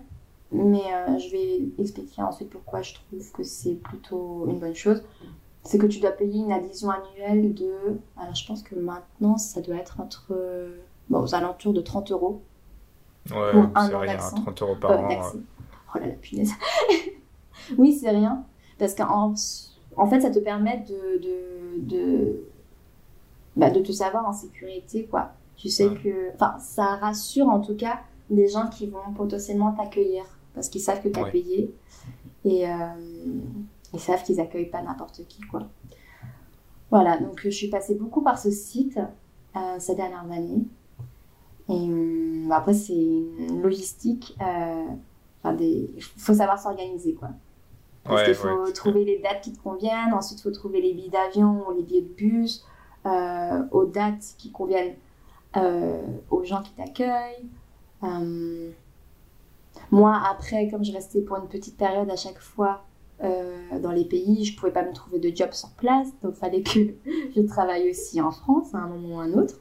mais je vais expliquer ensuite pourquoi je trouve que c'est plutôt une bonne chose, c'est que tu dois payer une adhésion annuelle de. Alors je pense que maintenant ça doit être entre. Bon, aux alentours de 30 euros Ouais, c'est rien, 30 euros par an. Oh là la punaise. *laughs* oui, c'est rien. Parce qu'en en fait, ça te permet de, de, de, bah, de te savoir en sécurité, quoi. Tu sais que. Enfin, ça rassure en tout cas les gens qui vont potentiellement t'accueillir. Parce qu'ils savent que tu as payé. Et euh, ils savent qu'ils accueillent pas n'importe qui, quoi. Voilà, donc je suis passée beaucoup par ce site euh, ces dernières années. Et euh, après, c'est une logistique. Euh, des... Faut savoir s'organiser, quoi. Parce qu'il faut trouver les dates qui te conviennent. Ensuite, il faut trouver les billets d'avion ou les billets de bus euh, aux dates qui conviennent aux gens qui t'accueillent. moi, après, comme je restais pour une petite période à chaque fois dans les pays, je pouvais pas me trouver de job sur place. Donc, il fallait que *laughs* je travaille aussi en France à un moment ou à un autre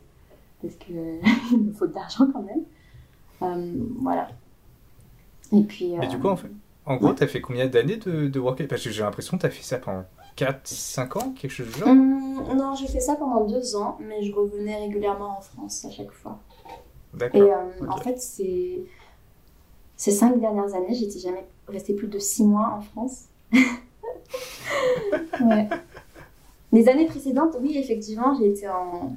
parce qu'il *laughs* me faut de l'argent quand même. Euh, voilà. Et puis. Et du coup, en, fait, en gros, tu as fait combien d'années de, de work? Parce que j'ai l'impression que tu as fait ça pendant 4-5 ans, quelque chose du genre hum, Non, j'ai fait ça pendant 2 ans, mais je revenais régulièrement en France à chaque fois. D'accord. Et euh, en fait, c'est. Ces 5 dernières années, j'étais jamais restée plus de 6 mois en France. *laughs* ouais. Les années précédentes, oui, effectivement, j'ai été en,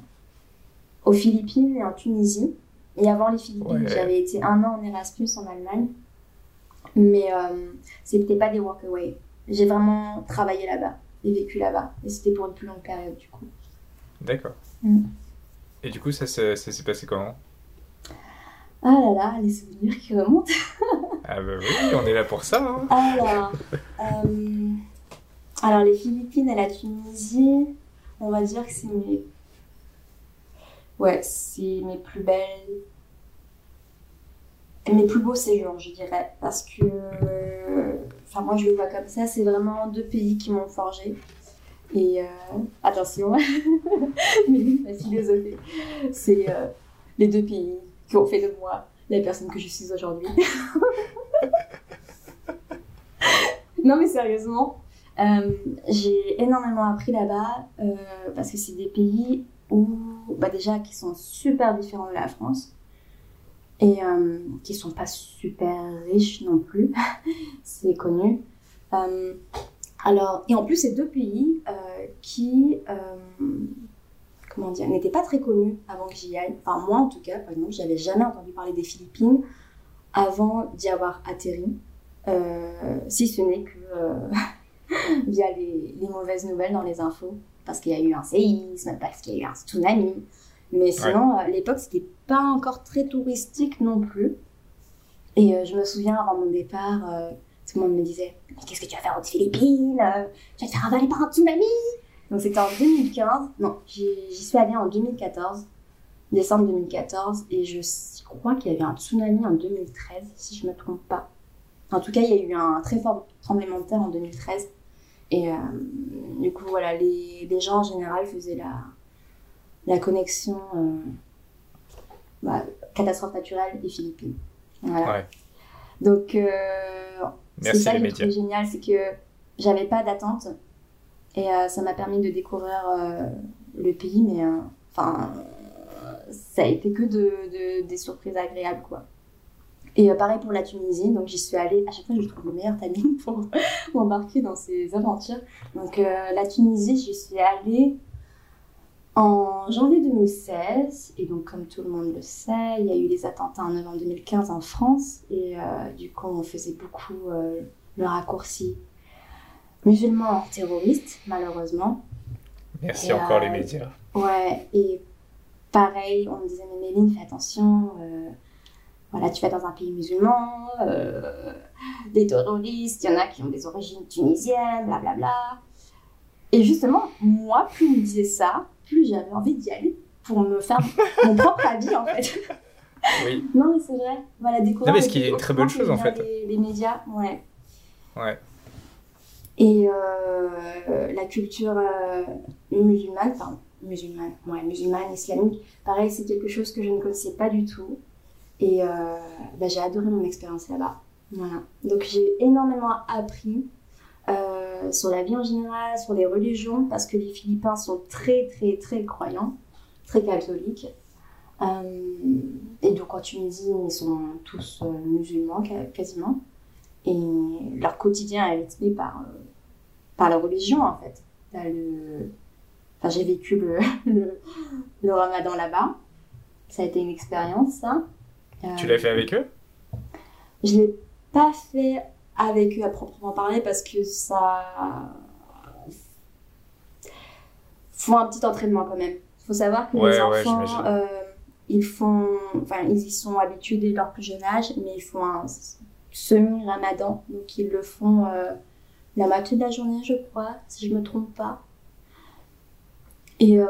aux Philippines et en Tunisie. Et avant les Philippines, j'avais été un an en Erasmus en Allemagne. Mais euh, c'était pas des workaway. J'ai vraiment travaillé là-bas et vécu là-bas. Et c'était pour une plus longue période, du coup. D'accord. Mm. Et du coup, ça, ça, s'est passé comment? Ah là là, les souvenirs qui remontent. *laughs* ah bah oui, on est là pour ça. Hein. Alors, euh, alors, les Philippines et la Tunisie, on va dire que c'est mes ouais, c'est mes plus belles. Mes plus beaux séjours, je dirais. Parce que. Enfin, moi, je le vois comme ça. C'est vraiment deux pays qui m'ont forgé. Et euh, attention, *laughs* ma philosophie, c'est euh, les deux pays qui ont fait de moi la personne que je suis aujourd'hui. *laughs* non, mais sérieusement, euh, j'ai énormément appris là-bas parce que c'est des pays où, bah déjà, qui sont super différents de la France et euh, qui sont pas super riches non plus, *laughs* c'est connu. Euh, alors, et en plus, c'est deux pays euh, qui, comment dire, n'étaient pas très connus avant que j'y aille. Enfin, moi en tout cas, par exemple, j'avais jamais entendu parler des Philippines avant d'y avoir atterri, si ce n'est que *laughs* via les, les mauvaises nouvelles dans les infos parce qu'il y a eu un séisme, parce qu'il y a eu un tsunami. Mais sinon, à l'époque, c'était pas encore très touristique non plus. Et euh, je me souviens, avant mon départ, euh, tout le monde me disait Mais qu'est-ce que tu vas faire aux Philippines Tu vas te faire avaler par un tsunami Donc c'était en 2015. Non, j'y suis allée en 2014, décembre 2014. Et je crois qu'il y avait un tsunami en 2013, si je me trompe pas. En tout cas, il y a eu un très fort tremblement de terre en 2013. Et euh, du coup, voilà, les, les, gens en général faisaient la, la connexion euh, bah, catastrophe naturelle des Philippines. Voilà. Donc, euh, c'est ça qui est génial, c'est que j'avais pas d'attente et ça m'a permis de découvrir le pays, mais enfin, ça a été que de, de, des surprises agréables, quoi. Et pareil pour la Tunisie, donc j'y suis allée, à chaque fois je trouve le meilleur timing *laughs* pour m'embarquer dans ces aventures. Donc la Tunisie, j'y suis allée en janvier 2016, et donc comme tout le monde le sait, il y a eu les attentats en novembre 2015 en France, et du coup on faisait beaucoup le raccourci musulman terroriste, malheureusement. Merci encore les médias. Ouais, et pareil, on me disait, mais Méline, fais attention, euh, voilà, tu vas dans un pays musulman, euh, des terroristes, il y en a qui ont des origines tunisiennes, blablabla. Bla, bla. Et justement, moi, plus on me disait ça, plus j'avais envie d'y aller pour me faire mon propre avis, en fait. *laughs* Oui. non, mais c'est vrai. Voilà, découvrir. Non, mais ce qui est une très bonne chose, en fait. Les, les médias, ouais. Ouais. Et euh, la culture euh, musulmane, enfin musulmane, ouais, musulmane, islamique, pareil, c'est quelque chose que je ne connaissais pas du tout. Et euh, bah, j'ai adoré mon expérience là-bas. Voilà. Donc j'ai énormément appris sur la vie en général, sur les religions, parce que les Philippins sont très, très, très croyants, très catholiques. et donc en Tunisie, ils sont tous musulmans quasiment. Et leur quotidien est rythmé par, euh, par la religion, en fait. Le... Enfin, j'ai vécu *laughs* le, le, ramadan là-bas. Ça a été une expérience, ça. tu l'as fait avec eux? Je ne l'ai pas fait avec eux à proprement parler parce que ça. faut un petit entraînement quand même. Il faut savoir que les enfants, euh, ils font. Enfin, ils y sont habitués dès leur plus jeune âge, mais ils font un semi-ramadan. Donc ils le font euh, la moitié de la journée, je crois, si je me trompe pas. Et euh,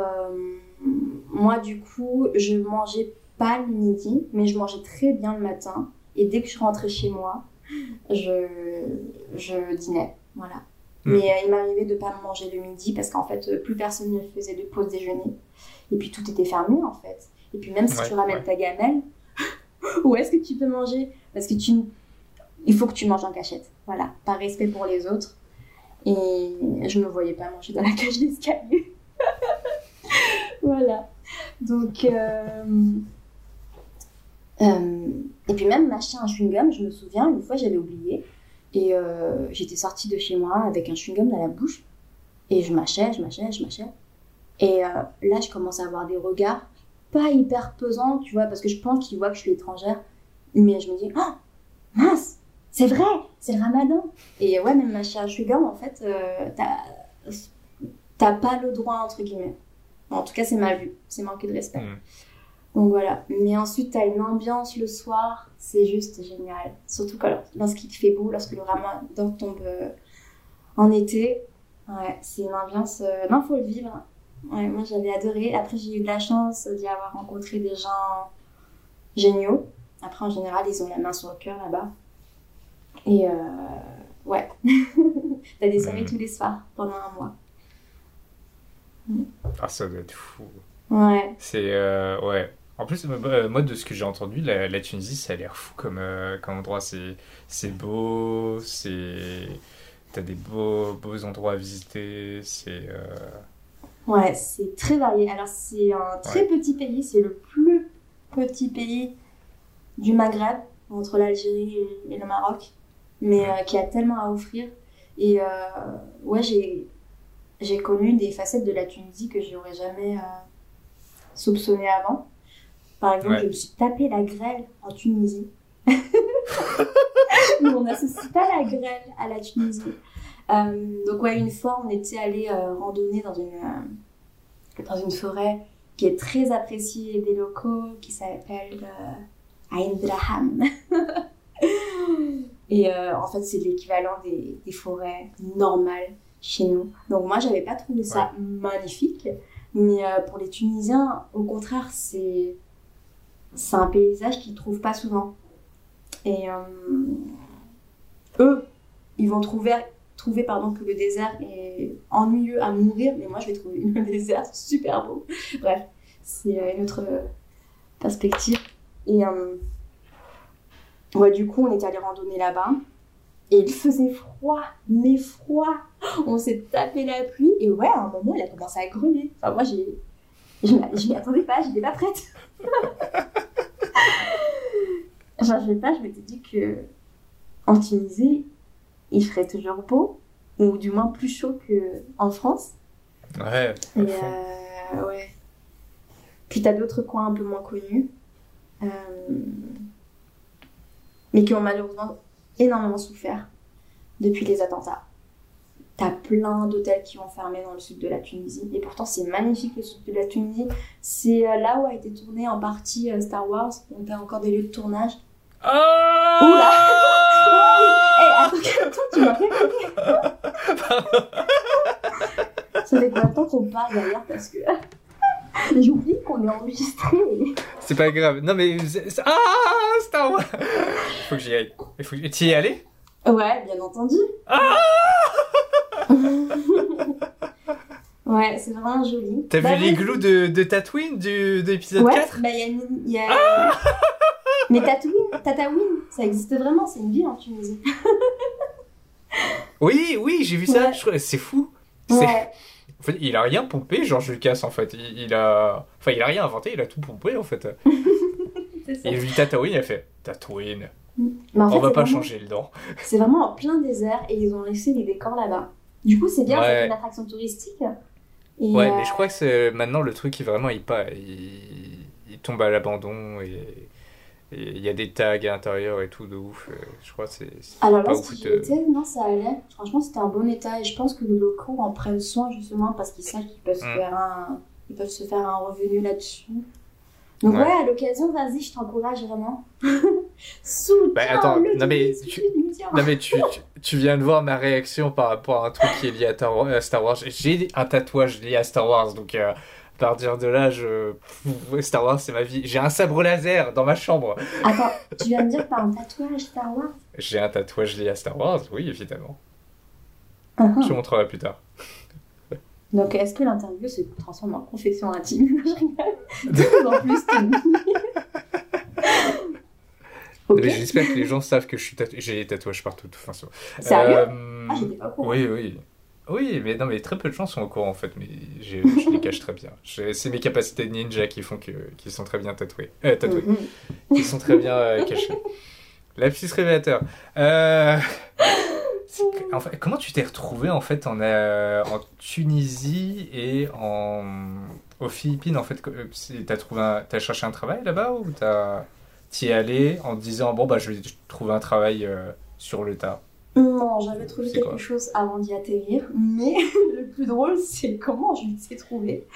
moi, du coup, je mangeais pas le midi, mais je mangeais très bien le matin. Et dès que je rentrais chez moi, je, je dînais. Voilà. Hmm. Mais euh, il m'arrivait de pas manger le midi parce qu'en fait, plus personne ne faisait de pause déjeuner. Et puis tout était fermé en fait. Et puis même si tu ramènes ta gamelle, *laughs* où est-ce que tu peux manger? Parce que tu il faut que tu manges en cachette. Voilà, par respect pour les autres. Et je ne me voyais pas manger dans la cage d'escalier. *laughs* voilà. Donc, euh, euh, et puis même m'acheter un chewing-gum, je me souviens, une fois j'avais oublié. Et euh, j'étais sortie de chez moi avec un chewing-gum dans la bouche. Et je mâchais, je mâchais, je mâchais. Et là, je commence à avoir des regards pas hyper pesants, tu vois, parce que je pense qu'ils voient que je suis étrangère. Mais je me dis, oh, mince, c'est vrai, c'est le ramadan. Et ouais, même ma chère Sugar, en fait, euh, t'as pas le droit, entre guillemets. en tout cas, c'est ma vue, c'est manquer de respect. Mm. Donc voilà. Mais ensuite, t'as une ambiance le soir, c'est juste génial. Surtout quand, lorsqu'il fait beau, lorsque le ramadan tombe euh, en été. Ouais, c'est une ambiance. Euh, non, faut le vivre. Ouais, moi j'avais adoré. Après, j'ai eu de la chance d'y avoir rencontré des gens géniaux. Après, en général, ils ont la main sur le cœur là-bas. Et euh, ouais, *laughs* t'as des soirées tous les soirs pendant un mois. Ah, ça doit être fou. Ouais. C'est. Euh, ouais. En plus, euh, moi, de ce que j'ai entendu, la, Tunisie, ça a l'air fou comme, comme endroit. C'est beau, c'est. T'as des beaux, beaux endroits à visiter. C'est. Ouais, c'est très varié. Alors, c'est un très petit pays. C'est le plus petit pays du Maghreb, entre l'Algérie et le Maroc mais euh, qui a tellement à offrir. Et euh, ouais, j'ai, j'ai connu des facettes de la Tunisie que j'aurais jamais euh, soupçonné avant. Par exemple, je me suis tapé la grêle en Tunisie. *laughs* Mais on n'associe pas la grêle à la Tunisie. donc ouais, une fois, on était allé randonner dans une, dans une forêt qui est très appréciée des locaux, qui s'appelle Aindraham. *laughs* Et euh, en fait, c'est l'équivalent des, des, forêts normales chez nous. Donc moi, j'avais pas trouvé ça magnifique. Mais euh, pour les Tunisiens, au contraire, c'est c'est un paysage qu'ils trouvent pas souvent. Et euh, eux, ils vont trouver trouver pardon que le désert est ennuyeux à mourir, mais moi je vais trouver le *laughs* désert super beau. Bref, c'est une autre perspective. Et Ouais, du coup, on est allé randonner là-bas. Et il faisait froid, mais froid. On s'est tapé la pluie. Et ouais, à un moment, il a commencé à grumer. Enfin, moi, j'ai... je m'y attendais pas, j'étais pas prête. *laughs* Je sais pas, je m'étais dit que en Tunisie, il ferait toujours beau, ou du moins plus chaud qu'en France. Ouais. Et euh, ouais. Puis t'as d'autres coins un peu moins connus, euh, mais qui ont malheureusement énormément souffert depuis les attentats. T'as plein d'hôtels qui ont fermé dans le sud de la Tunisie. Et pourtant, c'est magnifique le sud de la Tunisie. C'est euh, là où a été tourné en partie Star Wars. On a encore des lieux de tournage. Oh Oula *laughs* hey, attends, tu m'as fait Ça fait combien de temps qu'on parle d'ailleurs parce que *laughs* j'oublie qu'on est enregistré. C'est pas grave. Non mais ah Star Wars. Faut que j'y aille. Il faut que tu y es allé? Ouais, bien entendu. Ah ouais, c'est vraiment joli. T'as bah, vu les glous de, de Tatooine du, de l'épisode ouais, 4 bah, y a une, y a... Ah *laughs* Mais Tatooine, Tatooine, ça existe vraiment, c'est une ville en Tunisie. oui, oui, j'ai vu ça, c'est fou. Ouais. *laughs* En fait, il a rien pompé, George Lucas, en fait. Il, a... Enfin, il a rien inventé, il a tout pompé, en fait. Il a vu Tatooine, il a fait Tatooine. En fait, On va pas changer le nom. C'est vraiment en plein désert et ils ont laissé les décors là-bas. Du coup, c'est bien, c'est une attraction touristique. Ouais, mais je crois que c'est maintenant le truc qui vraiment il, pas, il, il tombe à l'abandon et il y a des tags à l'intérieur et tout de ouf. Euh, je crois que c'est. Alors là, si j'étais, non, ça allait. Franchement, c'était un bon état et je pense que les locaux en prennent soin justement parce qu'ils savent qu'ils peuvent, se mm. faire un... Ils peuvent se faire un revenu là-dessus. Donc, ouais, à l'occasion, vas-y, je t'encourage vraiment. *laughs* Soutiens bah, attends, le non, mais, tu... non, mais tu, tu, viens de voir ma réaction par rapport à un truc qui est lié à Star Wars. J'ai un tatouage lié à Star Wars, donc. Euh, partir de là, je... Star Wars, c'est ma vie. J'ai un sabre laser dans ma chambre. Attends, tu viens me dire que t'as un tatouage Star Wars? J'ai un tatouage lié à Star Wars, oui, évidemment. Uh-huh. Je te montrerai plus tard. Donc, est-ce que l'interview se transforme en confession intime? *laughs* Je en plus, okay. J'espère que les gens savent que je suis tatoué. J'ai des tatouages partout, façon. Sérieux? Euh... Ah, pas Oui, oui. Oui, mais non, mais très peu de gens sont au courant en fait, mais je les cache très bien. C'est mes capacités de ninja qui font que qui sont très bien tatoués, euh, tatoués, mm-hmm. qui sont très bien euh, cachés. Lapsus révélateur. Euh... En fait, comment tu t'es retrouvé en fait en, euh, en Tunisie et en aux Philippines en fait euh, T'as trouvé, as cherché un travail là-bas ou t'as t'y es allé en te disant bon bah je vais trouver un travail sur le tas? Non, j'avais trouvé quelque chose avant d'y atterrir, mais *laughs* le plus drôle, c'est comment je l'ai trouvé.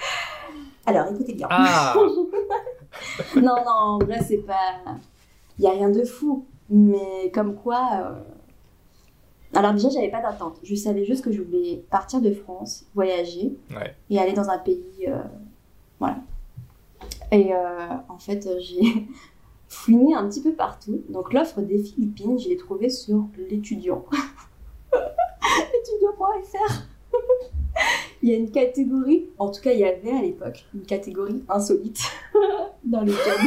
Alors, écoutez bien. Ah. *laughs* non, non, en vrai, c'est pas. Il n'y a rien de fou, mais comme quoi. Euh, alors, déjà, j'avais pas d'attente. Je savais juste que je voulais partir de France, voyager et aller dans un pays. Euh, voilà. Et euh, en fait, j'ai *laughs* fouiné un petit peu partout. Donc l'offre des Philippines, je l'ai trouvée sur l'étudiant. *laughs* L'étudiant.fr. *laughs* il y a une catégorie, en tout cas il y avait à l'époque, une catégorie insolite dans le job.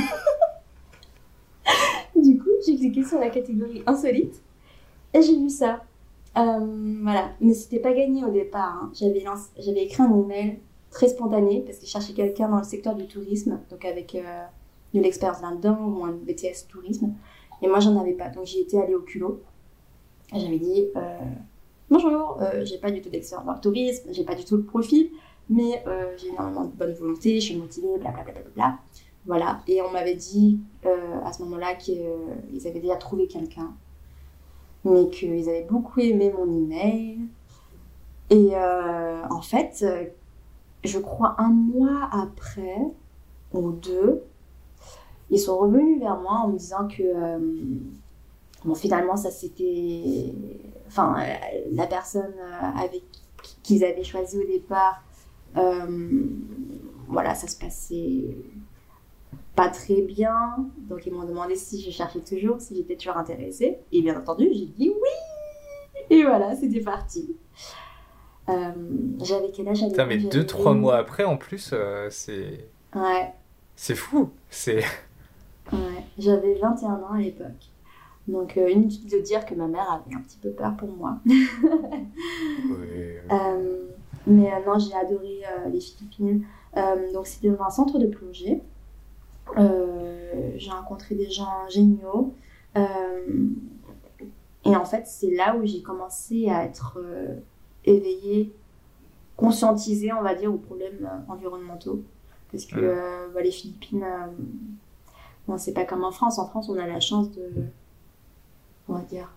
du coup, j'ai cliqué sur la catégorie insolite et j'ai vu ça. Euh, voilà, mais c'était pas gagné au départ. Hein. J'avais, écrit un email très spontané parce que je quelqu'un dans le secteur du tourisme, donc avec euh, de l'expérience là-dedans ou un BTS tourisme. Et moi, j'en avais pas. Donc, j'y étais allée au culot. J'avais dit euh, Bonjour, euh, j'ai pas du tout d'expérience dans le tourisme, j'ai pas du tout le profil, mais j'ai énormément de bonne volonté, je suis motivée, blablabla. Bla, bla, bla, voilà. Et on m'avait dit à ce moment-là qu'ils avaient déjà trouvé quelqu'un, mais qu'ils avaient beaucoup aimé mon email. Et en fait, je crois un mois après, ou deux, ils sont revenus vers moi en me disant que euh, bon, finalement, ça c'était. Enfin, la personne euh, avec qu'ils avaient choisi au départ, euh, voilà, ça se passait pas très bien. Donc, ils m'ont demandé si je cherchais toujours, si j'étais toujours intéressée. Et bien entendu, j'ai dit oui Et voilà, c'était parti. J'avais quel âge Putain, mais deux, trois mois après, en plus, c'est. Ouais. C'est fou. C'est. *laughs* Ouais, j'avais 21 ans à l'époque. Donc, euh, inutile de dire que ma mère avait un petit peu peur pour moi. *laughs* Euh, mais euh, non, j'ai adoré les Philippines. donc, c'était dans un centre de plongée. J'ai rencontré des gens géniaux. et en fait, c'est là où j'ai commencé à être éveillée, conscientisée, on va dire, aux problèmes environnementaux. Parce que mmh. bah, les Philippines, bon, c'est pas comme en France. En France, on a la chance de. On va dire.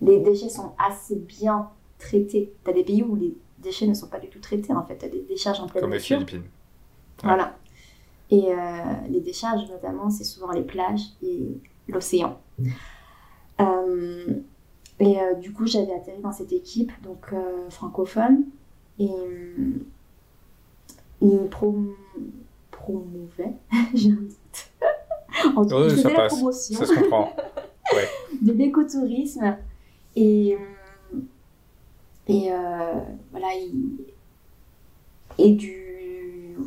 Les déchets sont assez bien traités. T'as des pays où les déchets ne sont pas du tout traités, en fait. T'as des décharges en pleine Comme les Philippines. Voilà. Et euh, les décharges, notamment, c'est souvent les plages et l'océan. Euh, et euh, du coup, j'avais atterri dans cette équipe, donc francophone, et ils prom promouvaient, *laughs* j'ai un doute. en tout cas, ça la promotion. Ça se comprend. *laughs* Ouais. de l'écotourisme. Et, et voilà, et du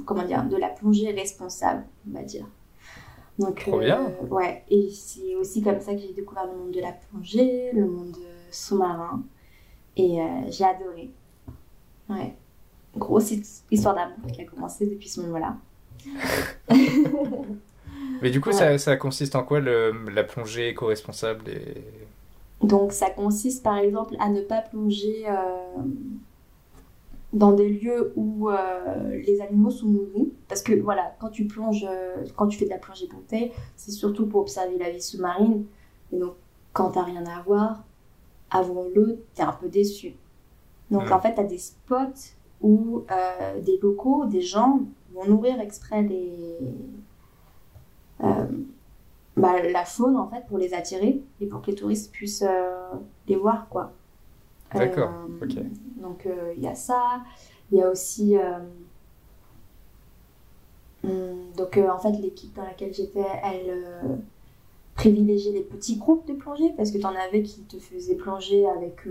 comment dire, de la plongée responsable, on va dire. Donc, Trop bien. Euh, ouais, et c'est aussi comme ça que j'ai découvert le monde de la plongée, le monde sous-marin, et euh, j'ai adoré. Ouais, grosse histoire d'amour qui a commencé depuis ce moment-là. *laughs* Mais du coup, ça, ça, consiste en quoi le, la plongée éco-responsable et... Donc, ça consiste par exemple à ne pas plonger euh, dans des lieux où euh, les animaux sont nourris. Parce que voilà, quand tu plonges, euh, quand tu fais de la plongée pontée, c'est surtout pour observer la vie sous-marine. Et donc, quand t'as rien à voir, avant l'eau, t'es un peu déçu. Donc en fait, t'as des spots où euh, des locaux, des gens vont nourrir exprès les, bah, la faune en fait pour les attirer et pour que les touristes puissent les voir quoi. D'accord, ok. Donc euh, il y a ça. Il y a aussi. Euh, hmm, donc euh, en fait, l'équipe dans laquelle j'étais, elle privilégiait les petits groupes de plongée parce que tu en avais qui te faisaient plonger avec.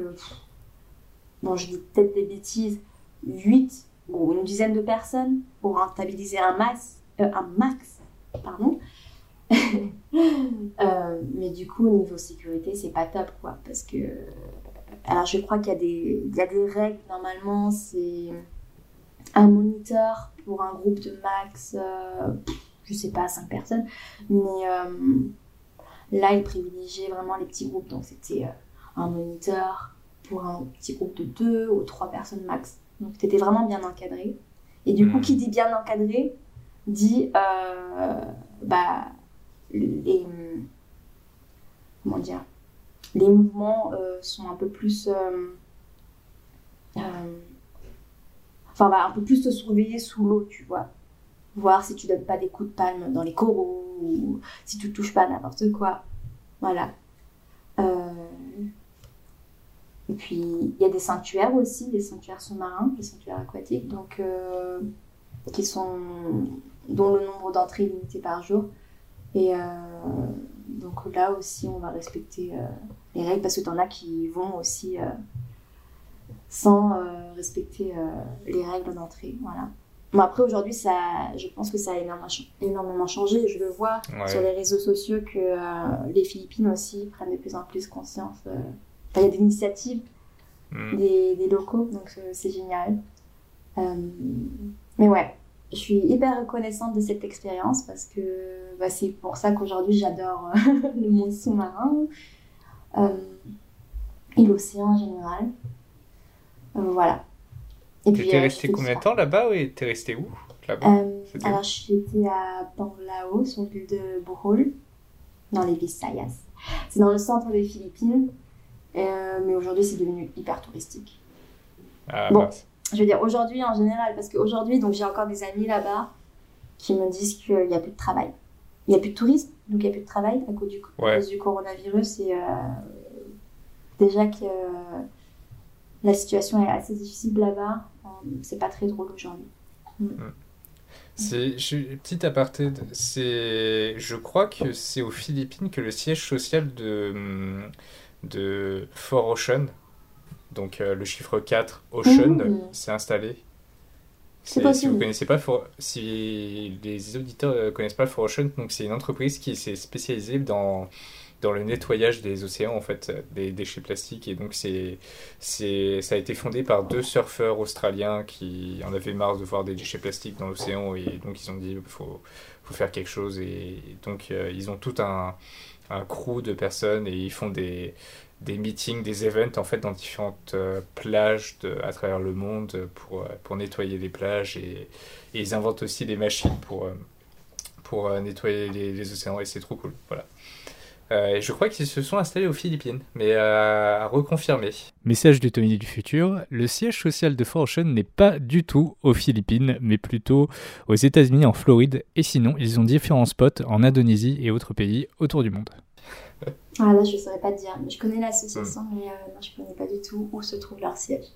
bon, je dis peut-être des bêtises, 8 ou une dizaine de personnes pour rentabiliser un max. un max, pardon. *laughs* mais du coup, au niveau sécurité, c'est pas top, quoi, parce que alors, je crois qu'il y, a des, il y a des règles. Normalement, c'est un moniteur pour un groupe de max, euh, je sais pas, 5 personnes. Mais euh, là, ils privilégiaient vraiment les petits groupes. Donc, c'était euh, un moniteur pour un petit groupe de 2 ou 3 personnes max. Donc, c'était vraiment bien encadré. Et du coup, hmm. qui dit bien encadré, dit bah, les. Comment dire les mouvements euh, sont un peu plus. Euh, euh, enfin, va un peu plus te surveiller sous l'eau, tu vois. Voir si tu donnes pas des coups de palme dans les coraux si tu touches pas n'importe quoi. Voilà. Et puis, il y a des sanctuaires aussi, des sanctuaires sous-marins, des sanctuaires aquatiques, donc, qui sont, dont le nombre d'entrées est limité par jour. Et donc là aussi, on va respecter les règles parce que tu en as qui vont aussi euh, sans euh, respecter euh, les règles d'entrée. Voilà. Bon, après, aujourd'hui, ça, je pense que ça a énormément, changé. Je le vois sur les réseaux sociaux que les Philippines aussi prennent de plus en plus conscience. Il y a des initiatives des, des, locaux, donc c'est génial. mais ouais, je suis hyper reconnaissante de cette expérience parce que bah, c'est pour ça qu'aujourd'hui j'adore *laughs* le monde sous-marin. Euh, et l'océan en général. Euh, voilà. Et puis, t'es euh, resté combien de temps là-bas et t'es resté où? Alors, j'étais à Panglao, sur l'île de Bohol, dans les Visayas. C'est dans le centre des Philippines, mais aujourd'hui, c'est devenu hyper touristique. Ah, bon, je veux dire aujourd'hui en général, parce qu'aujourd'hui, donc j'ai encore des amis là-bas qui me disent qu'il n'y a plus de travail. Il n'y a plus de tourisme, donc il n'y a plus de travail à cause du, cause du coronavirus. Et euh, déjà que euh, la situation est assez difficile là-bas, euh, c'est pas très drôle aujourd'hui. Mm. Mm. C'est, petit aparté, c'est, je crois que c'est aux Philippines que le siège social de, de Fort Ocean, donc le chiffre 4, Ocean, s'est installé. Si vous connaissez pas, si les auditeurs ne connaissent pas Ocean, donc c'est une entreprise qui s'est spécialisée dans dans le nettoyage des océans en fait des déchets plastiques. Et donc c'est c'est ça a été fondé par deux surfeurs australiens qui en avaient marre de voir des déchets plastiques dans l'océan. Et donc ils ont dit faut faut faire quelque chose. Et donc euh, ils ont tout un un crew de personnes et ils font des, des meetings, des events en fait dans différentes plages de, à travers le monde pour, pour nettoyer les plages et, ils inventent aussi des machines pour, pour nettoyer les, océans et c'est trop cool. Voilà. Euh, et je crois qu'ils se sont installés aux Philippines, mais euh, à reconfirmer. Message du Tony du futur, le siège social de Fort Ocean n'est pas du tout aux Philippines, mais plutôt aux États-Unis, en Floride, et sinon, ils ont différents spots en Indonésie et autres pays autour du monde. Ah là, je ne saurais pas te dire. Je connais l'association, hmm. mais euh, non, je ne connais pas du tout où se trouve leur siège.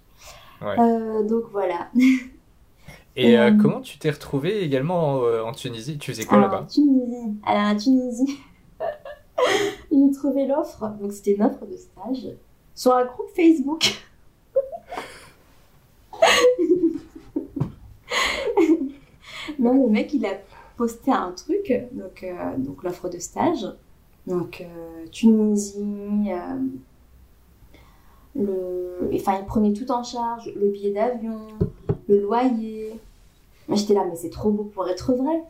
donc voilà. *laughs* Et comment tu t'es retrouvé également en, Tunisie? Tu faisais quoi là-bas? Tunisie. Alors, à Tunisie. *laughs* J'ai trouvé l'offre, donc c'était une offre de stage, sur un groupe Facebook. *laughs* non, le mec, il a posté un truc, donc, euh, donc l'offre de stage. Donc, euh, Tunisie, euh, le... enfin, il prenait tout en charge, le billet d'avion, le loyer. J'étais là, mais c'est trop beau pour être vrai.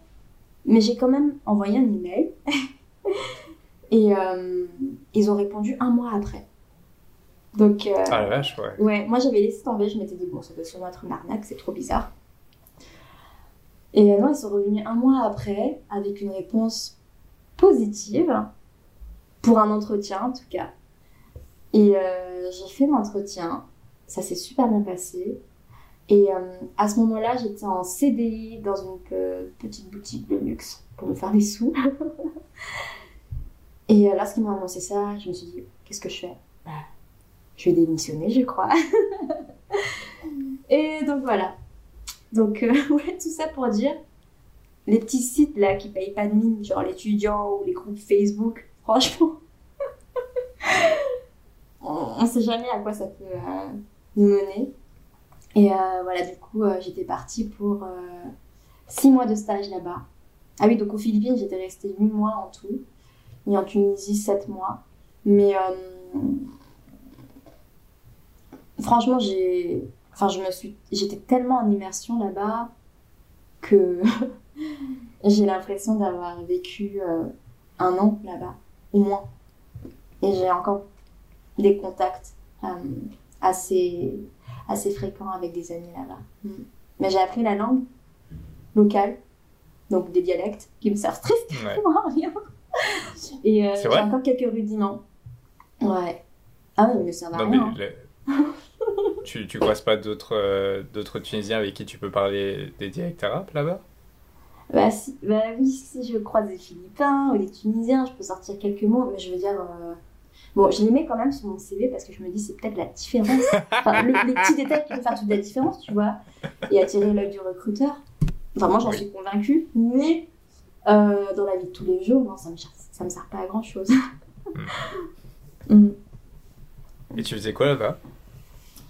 Mais j'ai quand même envoyé un email *laughs* Et euh, ils ont répondu un mois après. Donc, euh, ah la vache, ouais. Ouais, moi j'avais laissé tomber, je m'étais dit, bon, ça doit sûrement être une arnaque, c'est trop bizarre. Et euh, non, ils sont revenus un mois après avec une réponse positive, pour un entretien en tout cas. Et j'ai fait l'entretien, ça s'est super bien passé. Et à ce moment-là, j'étais en CDI dans une petite boutique de luxe pour me faire des sous. *laughs* Et euh, lorsqu'ils m'ont annoncé ça, je me suis dit, qu'est-ce que je fais? Bah, Je vais démissionner, je crois. *laughs* et donc voilà. Donc, euh, *laughs* ouais, tout ça pour dire, les petits sites là qui payent pas de mine, genre l'étudiant ou les groupes Facebook, franchement, *laughs* on, ne sait jamais à quoi ça peut euh, nous mener. Et voilà, du coup, j'étais partie pour six mois de stage là-bas. Ah oui, donc aux Philippines, j'étais restée huit mois en tout et en Tunisie 7 mois. Mais euh, franchement, j'ai, enfin, j'étais tellement en immersion là-bas que *laughs* j'ai l'impression d'avoir vécu euh, un an là-bas, au moins. Et j'ai encore des contacts euh, assez, assez fréquents avec des amis là-bas. Mm. Mais j'ai appris la langue locale, donc des dialectes qui me servent strictement à rien. *laughs* Et euh, j'ai encore quelques rudiments. Ouais. Ah oui, mais ça va rien. *laughs* tu, tu croises pas d'autres euh, d'autres Tunisiens avec qui tu peux parler des dialectes arabes là-bas? Bah, bah, oui, si je croise des Philippins ou des Tunisiens, je peux sortir quelques mots, mais je veux dire. Euh, bon, je les mets quand même sur mon CV parce que je me dis c'est peut-être la différence. Enfin, les, petits détails qui peuvent faire toute la différence, tu vois, et attirer l'œil du recruteur. Enfin, moi j'en suis convaincue, mais euh, dans la vie de tous les jours, non, ça me, ça me sert pas à grand chose. Hmm. Hmm. Et tu faisais quoi là-bas?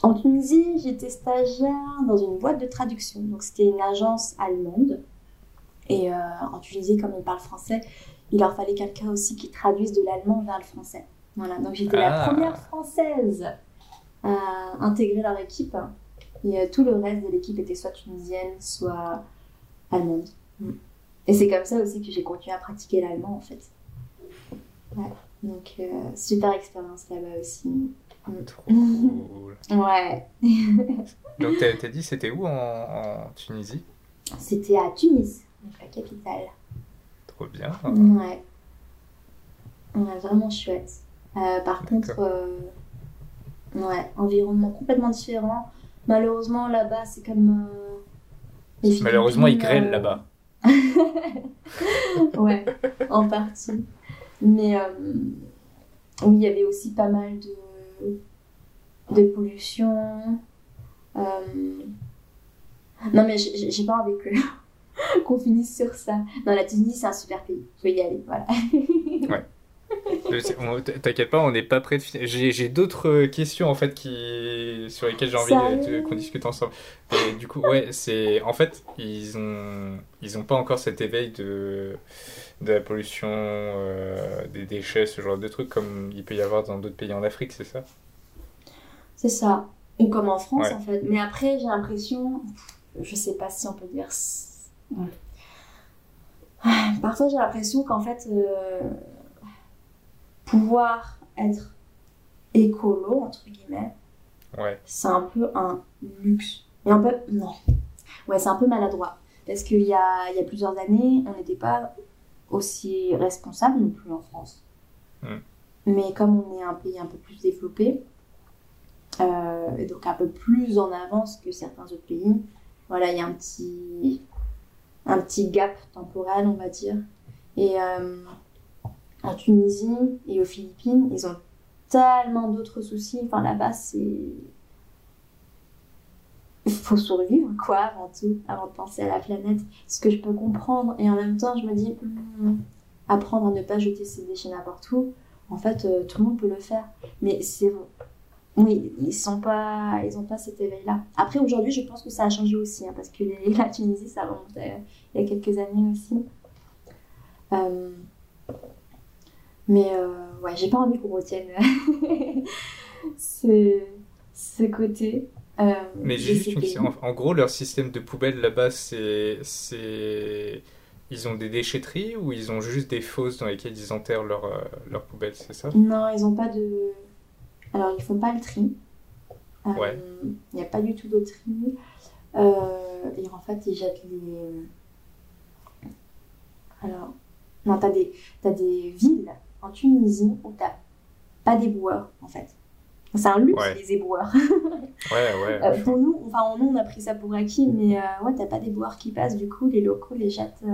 En Tunisie, j'étais stagiaire dans une boîte de traduction. Donc c'était une agence allemande. Et euh, en Tunisie, comme ils parlent français, il leur fallait quelqu'un aussi qui traduise de l'allemand vers le français. Voilà, donc j'étais la ah. première française à intégrer leur équipe. Et euh, tout le reste de l'équipe était soit tunisienne, soit allemande. Hmm. Et c'est comme ça aussi que j'ai continué à pratiquer l'allemand en fait. Ouais. Donc, euh, super expérience là-bas aussi. Trop cool. *laughs* ouais. *laughs* Donc, t'as dit c'était où en, Tunisie? C'était à Tunis, la capitale. Trop bien. Ouais. Ouais, vraiment chouette. Euh, par contre, euh, ouais, environnement complètement différent. Malheureusement, là-bas, c'est comme. Malheureusement, il grêle là-bas. *laughs* ouais, en partie. Mais euh, oui, il y avait aussi pas mal de, de pollution. Euh, non, mais j'ai pas envie que *laughs* qu'on finisse sur ça. Non, la Tunisie, c'est un super pays. Faut y aller, voilà. *laughs* ouais. T'inquiète pas, on n'est pas prêt de finir. J'ai d'autres questions en fait qui sur lesquelles j'ai envie qu'on discute ensemble. Et du coup, ouais, c'est en fait ils ont ils ont pas encore cet éveil de de la pollution, euh, des déchets, ce genre de trucs comme il peut y avoir dans d'autres pays en Afrique, c'est ça? C'est ça. Ou comme en France en fait. Mais après, j'ai l'impression, je sais pas si on peut dire. Parfois, j'ai l'impression qu'en fait. Euh, pouvoir être écolo, entre guillemets, c'est un peu un luxe. Et un peu, non. Ouais, c'est un peu maladroit. Parce qu'il y a, y a plusieurs années, on n'était pas aussi responsable non plus en France. Hmm. Mais comme on est un pays un peu plus développé, euh, et donc un peu plus en avance que certains autres pays, voilà, il y a un petit, un petit gap temporel, on va dire. Et euh, en Tunisie et aux Philippines, ils ont tellement d'autres soucis. Enfin, là-bas, c'est. Il faut survivre, quoi, avant tout, avant de penser à la planète. Ce que je peux comprendre. Et en même temps, je me dis, hmm, apprendre à ne pas jeter ses déchets n'importe où, en fait, euh, tout le monde peut le faire. Mais c'est. Oui, ils sont pas, ils ont pas cet éveil-là. Après, aujourd'hui, je pense que ça a changé aussi, hein, parce que *laughs* la Tunisie, ça remonte euh, il y a quelques années aussi. Euh, mais euh, ouais, j'ai pas envie qu'on retienne *laughs* ce, ce côté. Euh, mais j'ai juste une question. En, gros, leur système de poubelle là-bas, c'est. Ils ont des déchetteries ou ils ont juste des fosses dans lesquelles ils enterrent leurs leur poubelles, c'est ça? Non, ils ont pas de. Alors, ils font pas le tri. ouais. Il n'y a pas du tout de tri. et en fait, ils jettent les. Alors, non, t'as des, as des villes en Tunisie où t'as pas d'éboueurs, en fait. C'est un luxe, les éboueurs. *laughs* ouais, ouais. Euh, pour nous, enfin, nous, on a pris ça pour acquis, mais euh, ouais, t'as pas d'éboueurs qui passent, du coup, les locaux les jettent. Euh,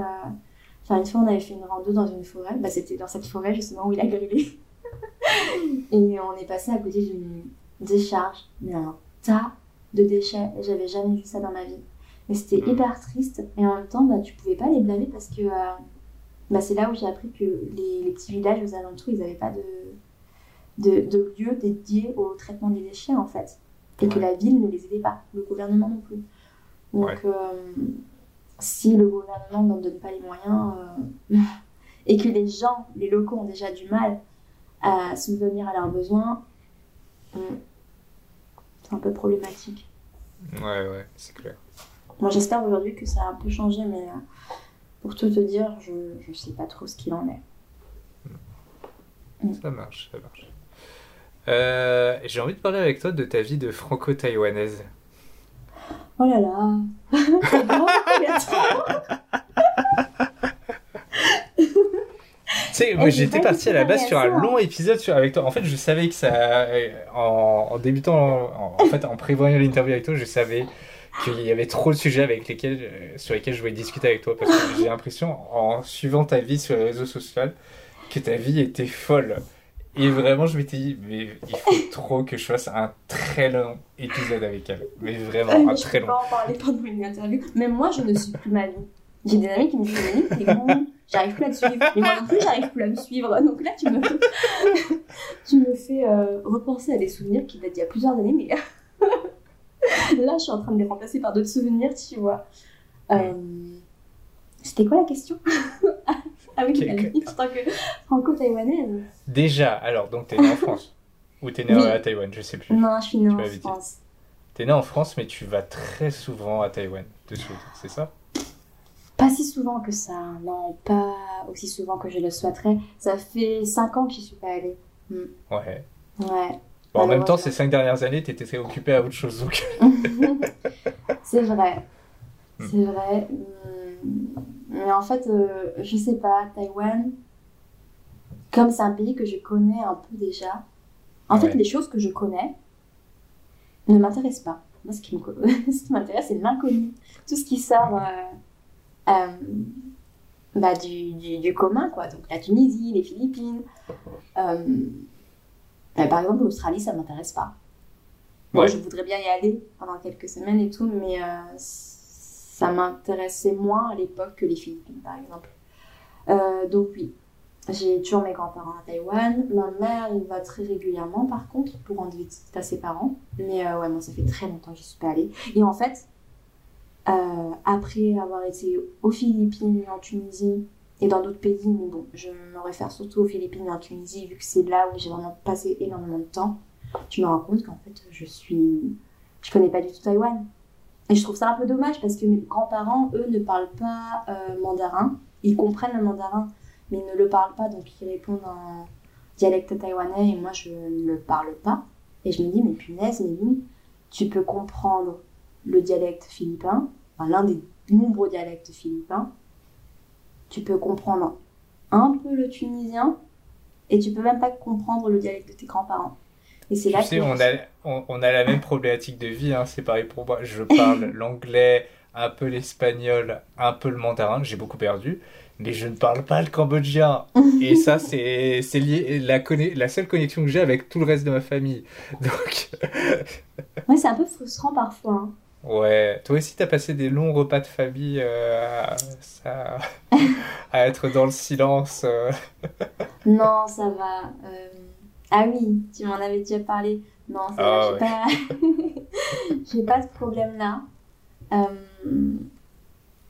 enfin, une fois, on avait fait une rando dans une forêt, bah, c'était dans cette forêt, justement, où il a grillé. *laughs* et on est passé à côté d'une décharge, mais un tas de déchets, j'avais jamais vu ça dans ma vie. Et c'était hmm. hyper triste, et en même temps, bah, tu pouvais pas les blâmer parce que bah, c'est là où j'ai appris que les, petits villages aux alentours, ils n'avaient pas de, de, de, lieu dédié au traitement des déchets, en fait. Et que la ville ne les aidait pas, le gouvernement non plus. Donc, euh, si le gouvernement n'en donne pas les moyens, euh, *laughs* et que les gens, les locaux ont déjà du mal à subvenir à leurs besoins, c'est un peu problématique. Ouais, ouais, c'est clair. Moi, j'espère aujourd'hui que ça a un peu changé, mais euh, pour tout te dire, je ne sais pas trop ce qu'il en est. Hmm. Ça marche, ça marche. Euh, j'ai envie de parler avec toi de ta vie de franco-taïwanaise. Oh là là *laughs* Tu sais, moi j'étais parti à la base sur un long épisode sur, avec toi. En fait, je savais que ça. En, débutant, en, fait, en prévoyant l'interview avec toi, je savais qu'il y avait trop de sujets avec lesquels, euh, sur lesquels je voulais discuter avec toi parce que j'ai *laughs* l'impression, en suivant ta vie sur les réseaux sociaux, que ta vie était folle. Et vraiment, je m'étais dit, mais il faut *laughs* trop que je fasse un très long épisode avec elle. Mais vraiment, un très long. Je peux pas en parler pendant une interview. Même moi, je ne suis plus ma vie. J'ai des amis qui me disent, mais t'es j'arrive plus à te suivre. Et moi non plus, j'arrive plus à me suivre. Donc là, tu me, *laughs* tu me fais euh, repenser à des souvenirs qui datent d'il y a plusieurs années, mais *laughs* Là, je suis en train de les remplacer par d'autres souvenirs, tu vois. Euh, c'était quoi la question? *laughs* Ah oui, en tant que franco-taïwanaise. Déjà, alors, donc t'es née en France? Ou t'es née à Taïwan Je sais plus. Non, je suis née en France. T'es née en France, mais tu vas très souvent à Taïwan, de c'est ça? Pas si souvent que ça, non, pas aussi souvent que je le souhaiterais. Ça fait 5 ans que je suis pas allée. Hmm. Ouais. Ouais en même temps, ces cinq dernières années, tu étais très occupée à autre chose. Donc... *laughs* c'est vrai. Hmm. C'est vrai. Hmm. Mais en fait, euh, je sais pas, Taïwan, comme c'est un pays que je connais un peu déjà, en fait, les choses que je connais ne m'intéressent pas. Moi, ce qui *laughs* m'intéresse, c'est l'inconnu. Tout ce qui sort euh, bah, du, du, du, commun, quoi. Donc la Tunisie, les Philippines. Euh, par exemple, l'Australie, ça m'intéresse pas. Moi, je voudrais bien y aller pendant quelques semaines et tout, mais euh, ça m'intéressait moins à l'époque que les Philippines, par exemple. Euh, donc oui, j'ai toujours mes grands-parents à Taïwan. Ma mère, il va très régulièrement, par contre, pour rendre visite à ses parents. Mais ouais, moi, ça fait très longtemps que je suis pas allée. Et en fait, après avoir été aux Philippines, en Tunisie, et dans d'autres pays, mais bon, je me réfère surtout aux Philippines et en Tunisie, vu que c'est là où j'ai vraiment passé énormément de temps. Je me rends compte qu'en fait, je suis. Je connais pas du tout Taïwan. Et je trouve ça un peu dommage parce que mes grands-parents, eux, ne parlent pas euh, mandarin. Ils comprennent le mandarin, mais ils ne le parlent pas, donc ils répondent en dialecte taïwanais et moi je ne le parle pas. Et je me dis, mais punaise, Méline, tu peux comprendre le dialecte philippin, enfin, l'un des nombreux dialectes philippins. Tu peux comprendre un peu le tunisien et tu peux même pas comprendre le dialecte de tes grands-parents. Et c'est là sais, on a, on, a la même problématique de vie, hein, c'est pareil pour moi. Je parle *laughs* l'anglais, un peu l'espagnol, un peu le mandarin, j'ai beaucoup perdu, mais je ne parle pas le cambodgien. *laughs* Et ça, c'est lié la, la seule connexion que j'ai avec tout le reste de ma famille. Donc. ouais, c'est un peu frustrant parfois. Hein. Ouais, toi aussi, t'as passé des longs repas de famille euh, à, *laughs* à, être dans le silence. Euh. non, ça va. Euh, ah oui, tu m'en avais déjà parlé. Non, ça va, ah j'ai pas... *laughs* pas ce problème-là.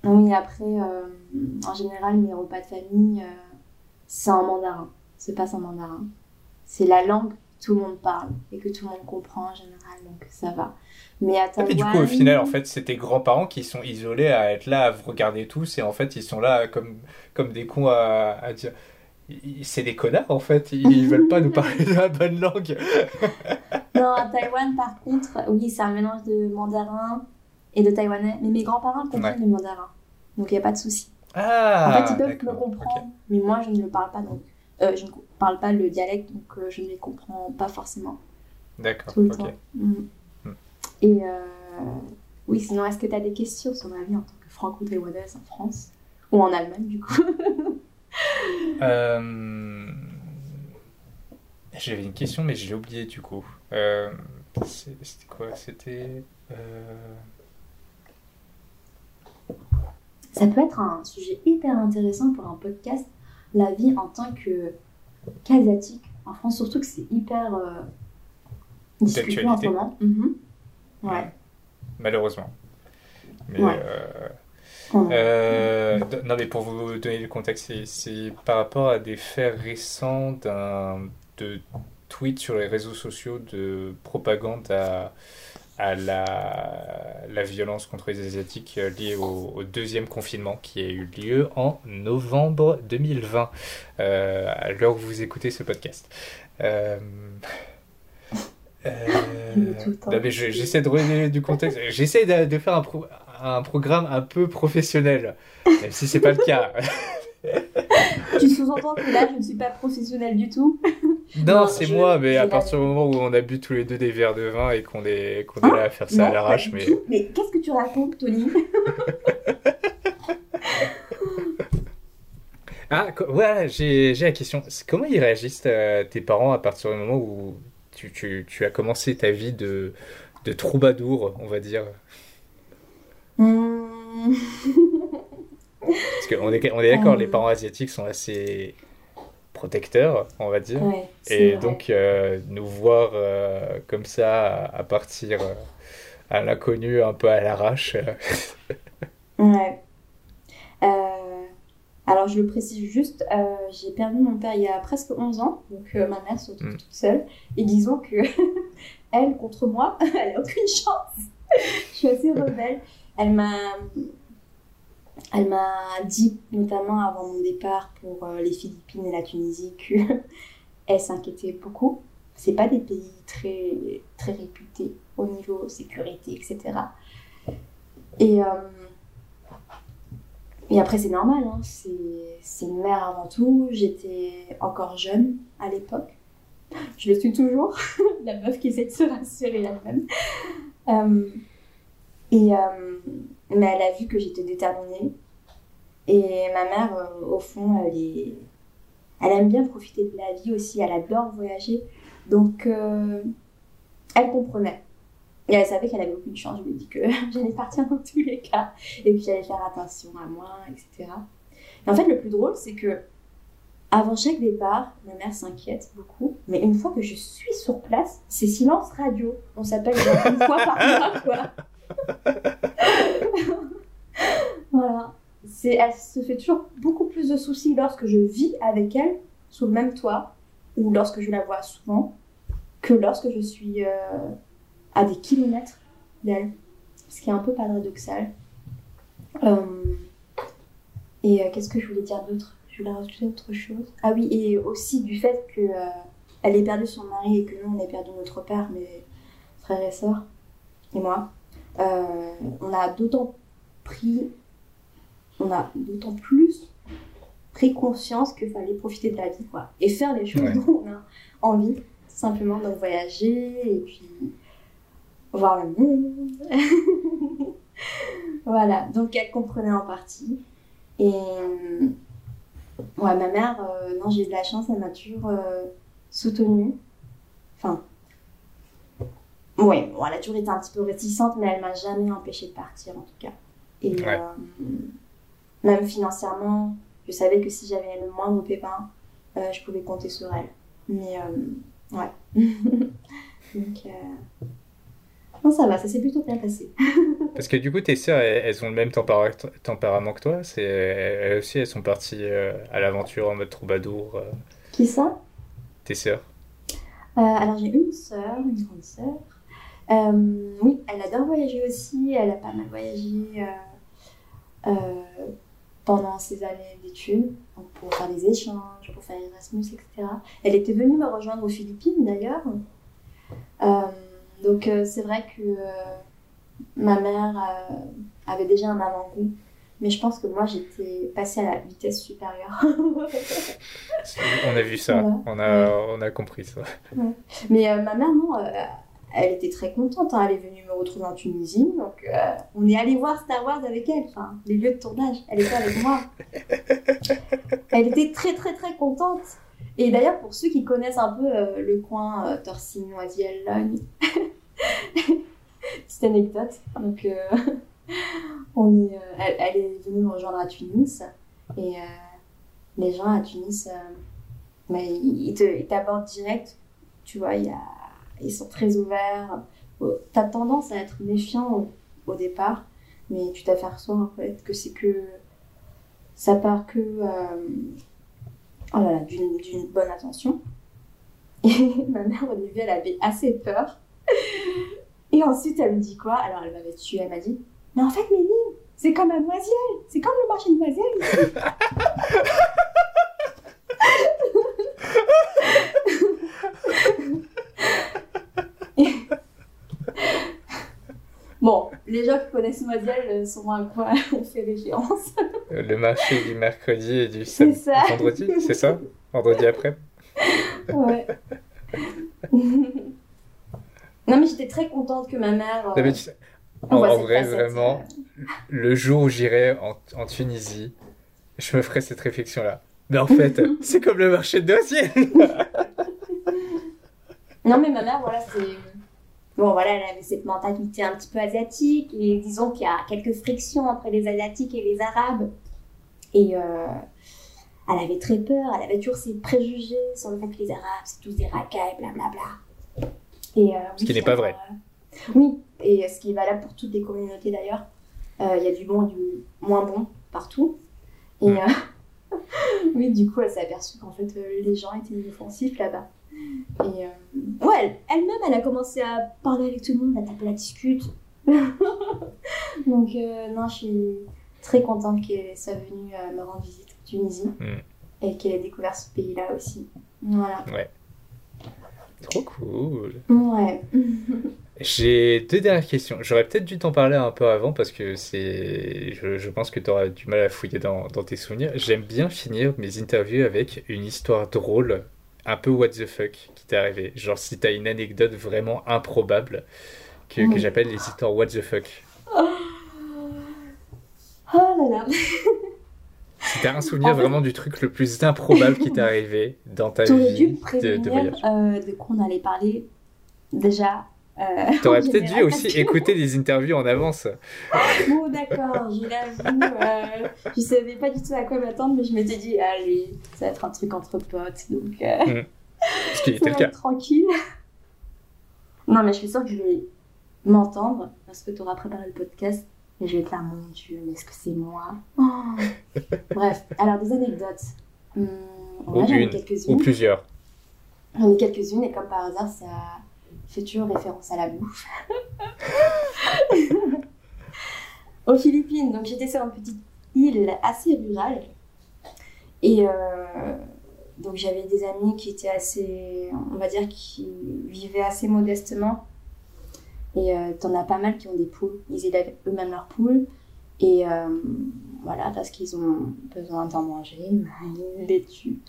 Oui, après, en général, mes repas de famille, c'est en mandarin. C'est pas en mandarin. C'est la langue tout le monde parle et que tout le monde comprend en général, donc ça va. Mais à ah, du coup, au final, en fait, c'est tes grands-parents qui sont isolés à être là, à vous regarder tous, et en fait, ils sont là comme, comme des cons à, à dire. C'est des connards, en fait. Ils veulent pas nous parler de la bonne langue. *laughs* non, à Taïwan, par contre, oui, c'est un mélange de mandarin et de taïwanais. Mais mes grands-parents comprennent le mandarin. Donc, il n'y a pas de souci. Ah, en fait, ils peuvent me comprendre, mais moi, je ne le parle pas. Donc, euh, je ne parle pas le dialecte, donc euh, je ne les comprends pas forcément. D'accord. Tout le temps. Mm. Et euh, oui, sinon, est-ce que tu as des questions sur ma vie en tant que franco-taïwanaise en France? Ou en Allemagne, du coup? *laughs* Euh... J'avais une question, mais je l'ai oubliée, du coup. C'était quoi? C'était. Ça peut être un sujet hyper intéressant pour un podcast, la vie en tant que qu'asiatique en France, surtout que c'est hyper euh, discuté en ce moment. Mhm. Ouais. Malheureusement. Mais, euh, euh, non, mais pour vous donner le contexte, c'est par rapport à des faits récents de tweets sur les réseaux sociaux de propagande à, à la, la, violence contre les Asiatiques liée au, deuxième confinement qui a eu lieu en novembre 2020, euh, à l'heure où vous écoutez ce podcast. Euh, euh, j'essaie de redonner du contexte. J'essaie de, faire un, un, programme un peu professionnel, même si c'est pas le cas. *laughs* tu sous-entends que là, je ne suis pas professionnel du tout *laughs* Non, c'est moi, mais à partir du moment où on a bu tous les deux des verres de vin et qu'on est, qu'on est là à faire ça à l'arrache. Mais, mais qu'est-ce que tu racontes, Tony *laughs* *laughs* Ah, ouais, j'ai la question. Comment ils réagissent euh, tes parents à partir du moment où tu, tu, as commencé ta vie de, de troubadour, on va dire? Hmm. Parce qu'on est, on est d'accord, les euh. parents asiatiques sont assez protecteurs, on va dire. et donc, euh, nous voir euh, comme ça, à, partir à l'inconnu, un peu à l'arrache. *laughs* ouais. Alors, je le précise juste, euh, j'ai perdu mon père il y a presque 11 ans, donc euh, ma mère se retrouve mm. toute seule. Et disons que *laughs* elle, contre moi, *laughs* elle n'a aucune chance. je suis assez rebelle. Elle m'a, elle m'a dit, notamment avant mon départ pour euh, les Philippines et la Tunisie, qu'elle *laughs* s'inquiétait beaucoup. C'est pas des pays très, très réputés au niveau sécurité, etc. Et et après, c'est normal, hein. c'est une mère avant tout. J'étais encore jeune à l'époque. Je le suis toujours, *laughs* la meuf qui essaie de se rassurer elle-même. Euh, et, euh, mais elle a vu que j'étais déterminée. Et ma mère, euh, au fond, elle, est, elle aime bien profiter de la vie aussi, elle adore voyager. Donc, elle comprenait. Et elle savait qu'elle avait aucune chance. Je lui ai dit que *laughs* j'allais partir dans tous les cas et que j'allais faire attention à moi, etc. Et en fait, le plus drôle, c'est que avant chaque départ, ma mère s'inquiète beaucoup. Mais une fois que je suis sur place, c'est silence radio. On s'appelle une fois par mois, quoi. *laughs* *laughs* voilà. C'est, elle se fait toujours beaucoup plus de soucis lorsque je vis avec elle sous le même toit ou lorsque je la vois souvent que lorsque je suis euh, à des kilomètres d'elle, ce qui est un peu paradoxal. Euh, et euh, qu'est-ce que je voulais dire d'autre? Je voulais rajouter autre chose? Ah oui, et aussi du fait que elle ait perdu son mari et que nous, on ait perdu notre père, mes frères et sœurs, et moi. Euh, on a d'autant pris, on a d'autant plus pris conscience qu'il fallait profiter de la vie, quoi. Et faire les choses dont on a envie, simplement, donc voyager, et puis voir le monde. *laughs* voilà, donc elle comprenait en partie. Et ouais, ma mère, euh, non, j'ai eu de la chance, elle m'a toujours euh, soutenue. Enfin, ouais, bon, elle a toujours été un petit peu réticente, mais elle m'a jamais empêchée de partir en tout cas. Et euh, même financièrement, je savais que si j'avais le moindre pépin, je pouvais compter sur elle. Mais ouais. *laughs* donc, non, ça va, ça s'est plutôt bien passé. *laughs* Parce que du coup, tes sœurs, elles, ont le même tempérament que toi c'est, Elles aussi, elles sont parties euh, à l'aventure en mode troubadour. Euh. Qui ça? Tes sœurs euh, Alors, j'ai une sœur, une grande sœur. Oui, elle adore voyager aussi. Elle a pas mal voyagé pendant ses années d'études, pour faire des échanges, pour faire Erasmus, etc. Elle était venue me rejoindre aux Philippines d'ailleurs. Donc euh, c'est vrai que euh, ma mère euh, avait déjà un avant-goût. Mais je pense que moi, j'étais passée à la vitesse supérieure. *laughs* on a vu ça, on, a, on a compris ça. Mais ma mère, non, elle était très contente. Hein. Elle est venue me retrouver en Tunisie. Donc, on est allé voir Star Wars avec elle, enfin, les lieux de tournage. Elle était avec moi. *laughs* elle était très, très, très contente. Et d'ailleurs, pour ceux qui connaissent un peu euh, le coin euh, Noisiel, Logne, *laughs* petite anecdote. Donc, euh, *laughs* on est, elle, est venue me rejoindre à Tunis. Et les gens à Tunis, ils, t'abordent direct. Tu vois, y a, ils sont très ouverts. Tu as tendance à être méfiant au, départ, mais tu t'aperçois en fait que c'est que ça part que oh là là, d'une bonne attention. *laughs* Et ma mère, au début, elle avait assez peur. *laughs* Et ensuite, elle me dit quoi? Alors, elle m'avait tué, elle m'a dit Mais en fait, Méline, c'est comme Mademoiselle, c'est comme le marché de Mademoiselle. *laughs* Bon, les gens qui connaissent Mademoiselle sont à quoi *laughs* on fait référence. Le marché du mercredi et du vendredi, c'est ça? Vendredi après? Ouais. non, mais j'étais très contente que ma mère. Euh, en, vrai, vraiment, le jour où j'irai en, Tunisie, je me ferai cette réflexion-là. Mais en fait, *laughs* c'est comme le marché de dossier Non, mais ma mère, voilà, c'est Bon, voilà, elle avait cette mentalité un petit peu asiatique, et disons qu'il y a quelques frictions entre les Asiatiques et les Arabes. Et euh, elle avait très peur, elle avait toujours ses préjugés sur le fait que les Arabes, c'est tous des racailles, blablabla. Et, euh, ce qui n'est pas vrai. Euh, oui, et ce qui est valable pour toutes les communautés d'ailleurs. Il y a du bon et du moins bon partout. Et hmm. *laughs* oui, du coup, elle s'est aperçue qu'en fait, les gens étaient inoffensifs là-bas. Et euh, ouais, elle-même, elle, a commencé à parler avec tout le monde, à taper la discute. *laughs* Donc, euh, non, je suis très contente qu'elle soit venue euh, me rendre visite en Tunisie mm. et qu'elle ait découvert ce pays-là aussi. Voilà. Ouais. Trop cool. Ouais. *laughs* J'ai deux dernières questions. J'aurais peut-être dû t'en parler un peu avant parce que c'est, je, je pense que tu auras du mal à fouiller dans, dans tes souvenirs. J'aime bien finir mes interviews avec une histoire drôle un peu what the fuck qui t'est arrivé. Genre si t'as une anecdote vraiment improbable que, que j'appelle les histoires what the fuck. Oh, oh là là. si t'as un souvenir vraiment du truc le plus improbable qui t'est arrivé dans ta vie dû de, de voyage. Euh, de quoi on allait parler déjà T'aurais *laughs* peut-être dû aussi écouter des interviews en avance. Bon, d'accord, je l'avoue. Euh, je savais pas du tout à quoi m'attendre, mais je m'étais dit, allez, ça va être un truc entre potes, donc. Euh, mm. Ce qui *laughs* était le cas. Tranquille. Non, mais je suis sûre que je vais m'entendre parce que tu auras préparé le podcast et je vais être là, mon Dieu, mais est-ce que c'est moi? Oh. *laughs* Bref, alors des anecdotes. Hum, ou une, ou plusieurs. J'en ai quelques-unes et comme par hasard, ça fait toujours référence à la bouffe. *laughs* Aux Philippines, donc j'étais sur une petite île assez rurale. Et donc j'avais des amis qui étaient assez, on va dire, qui vivaient assez modestement. Et t'en as pas mal qui ont des poules. Ils élèvent eux-mêmes leurs poules. Et voilà, parce qu'ils ont besoin d'en manger, ils les tuent.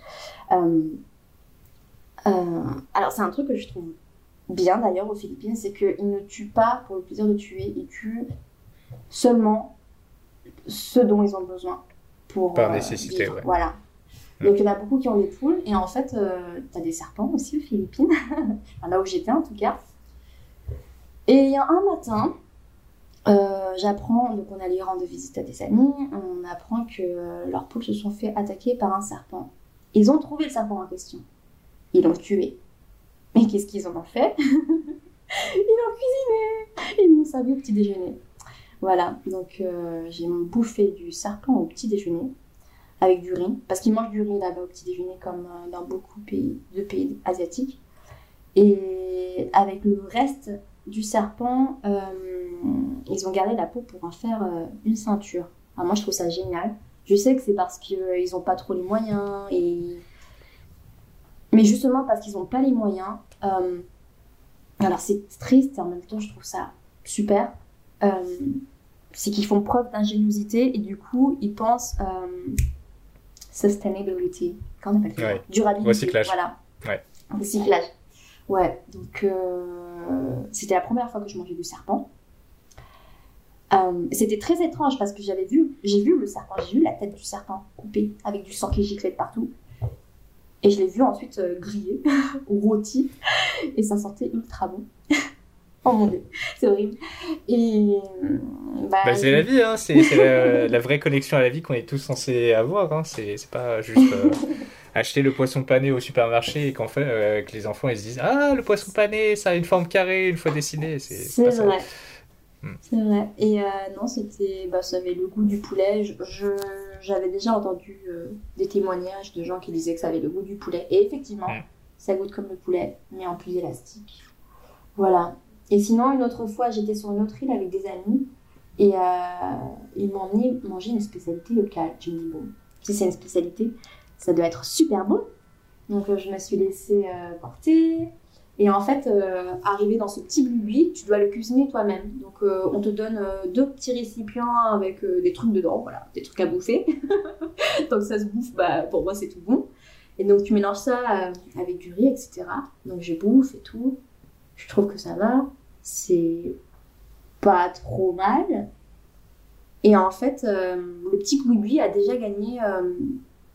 alors c'est un truc que je trouve bien d'ailleurs aux Philippines, c'est qu'ils ne tuent pas pour le plaisir de tuer, ils tuent seulement ce dont ils ont besoin pour. Par euh, nécessité, ouais. Voilà. Mm. Donc il y en a beaucoup qui ont des poules, et en fait, euh, tu as des serpents aussi aux Philippines, *laughs* là où j'étais en tout cas. Et il y a un matin, euh, j'apprends, donc on allait rendre visite à des amis, on apprend que leurs poules se sont fait attaquer par un serpent. Ils ont trouvé le serpent en question. Ils l'ont tué. Mais qu'est-ce qu'ils en ont fait? *laughs* Ils l'ont cuisiné Ils m'ont servi au petit déjeuner. Voilà, donc euh, j'ai bouffé du serpent au petit déjeuner avec du riz, parce qu'ils mangent du riz là-bas au petit déjeuner comme euh, dans beaucoup de pays asiatiques. Et avec le reste du serpent, euh, ils ont gardé la peau pour en faire une ceinture. Moi je trouve ça génial. Je sais que c'est parce qu'ils n'ont pas trop les moyens et mais justement parce qu'ils n'ont pas les moyens, euh, alors c'est triste et en même temps je trouve ça super, euh, c'est qu'ils font preuve d'ingéniosité et du coup ils pensent euh, sustainability, comment on appelle ça? Durabilité. Recyclage. Voilà. Ouais. Recyclage. Ouais, donc c'était la première fois que je mangeais du serpent. c'était très étrange parce que j'avais vu, j'ai vu le serpent, j'ai vu la tête du serpent coupée avec du sang qui giclait de partout. Et je l'ai vu ensuite euh, griller *laughs* ou rôti. Et ça sentait ultra bon. *laughs* oh mon dieu, c'est horrible. Et. Bah, bah, c'est la vie, hein. c'est la, vraie connexion à la vie qu'on est tous censés avoir. Hein. C'est pas juste. Euh, *laughs* acheter le poisson pané au supermarché et qu'en fait, euh, que les enfants ils se disent Ah, le poisson pané, ça a une forme carrée une fois dessiné. C'est vrai. Hmm. C'est vrai. Et non, c'était. Bah, ça avait le goût du poulet. je j'avais déjà entendu euh, des témoignages de gens qui disaient que ça avait le goût du poulet. Et effectivement, ça goûte comme le poulet, mais en plus élastique. Voilà. Et sinon, une autre fois, j'étais sur une autre île avec des amis et euh, ils m'ont emmené manger une spécialité locale. Je me dis, bon, si c'est une spécialité, ça doit être super bon. Donc, euh, je me suis laissée porter. Et en fait, euh, arrivé dans ce petit buis, tu dois le cuisiner toi-même. Donc, euh, on te donne euh, deux petits récipients avec des trucs dedans, voilà, des trucs à bouffer. *laughs* donc, ça se bouffe, bah, pour moi, c'est tout bon. Et donc, tu mélanges ça avec du riz, etc. Donc, je bouffe et tout. Je trouve que ça va. C'est pas trop mal. Et en fait, le petit boui a déjà gagné.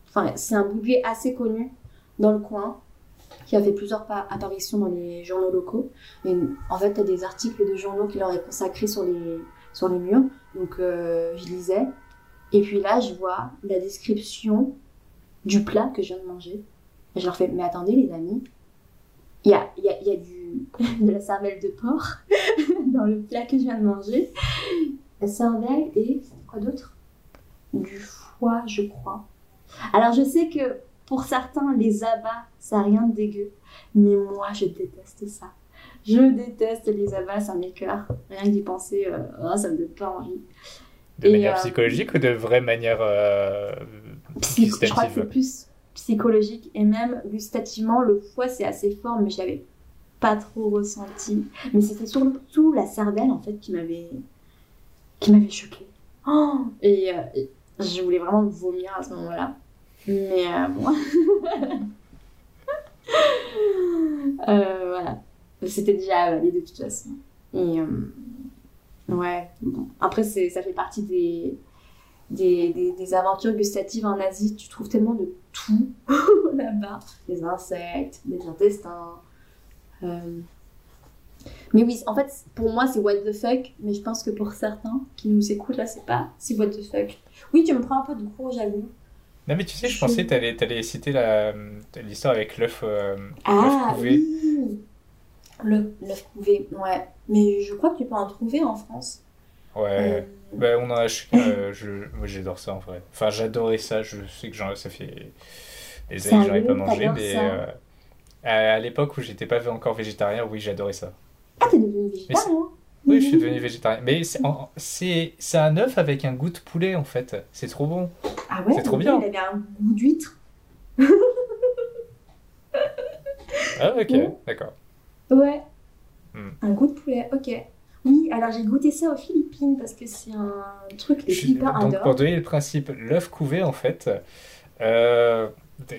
Enfin, c'est un boui assez connu dans le coin qui a fait plusieurs apparitions dans les journaux locaux. Et en fait, tu as des articles de journaux qui leur est consacrés sur les, sur les murs. Donc, euh, je lisais. Et puis là, je vois la description du plat que je viens de manger. Et je leur fais, mais attendez, les amis, il y a, y, a, y a du, *laughs* de la cervelle de porc *laughs* dans le plat que je viens de manger. La cervelle et quoi d'autre? Du foie, je crois. Alors, je sais que pour certains, les abats, ça n'a rien de dégueu. Mais moi, je déteste ça. Je déteste les abats, ça m'écœure. Rien d'y penser, euh, oh, ça me donne pas envie. De manière euh, psychologique ou de vraie manière euh, Je crois que c'est plus psychologique et même gustativement, le foie c'est assez fort, mais je l'avais pas trop ressenti. Mais c'était surtout la cervelle en fait qui m'avait qui m'avait choqué. Oh et, et je voulais vraiment vomir à ce moment-là. Mais euh, bon. *laughs* euh, voilà. C'était déjà avalé de toute façon. Et euh, ouais. Après, ça fait partie des, des, des, aventures gustatives en Asie. Tu trouves tellement de tout *laughs* là-bas. Des insectes, des intestins. Mais oui, en fait, pour moi, c'est what the fuck. Mais je pense que pour certains qui nous écoutent, là, c'est pas si what the fuck. Oui, tu me prends un peu de cours, j'avoue. Non, mais tu sais, je pensais que tu allais, citer l'histoire avec l'œuf euh, ah, couvé. Oui. L'œuf couvé, ouais. Mais je crois que tu peux en trouver en France. Ouais. Euh... Ben, on en a, euh, je, moi, j'adore ça en vrai. Enfin, j'adorais ça. Je sais que ça fait des années que j'en ai pas mangé, mais euh, à, l'époque où j'étais pas encore végétarien, oui, j'adorais ça. Ah, t'es devenu végétarien oui, je suis devenu végétarien. Mais c'est un œuf avec un goût de poulet en fait. C'est trop bon. Ah ouais, c'est trop bien. Il avait un goût d'huître. ah ok, d'accord. Ouais. Hmm. Un goût de poulet, ok. Oui, alors j'ai goûté ça aux Philippines parce que c'est un truc les Philippins adorent. Pour donner le principe, l'œuf couvé en fait, euh,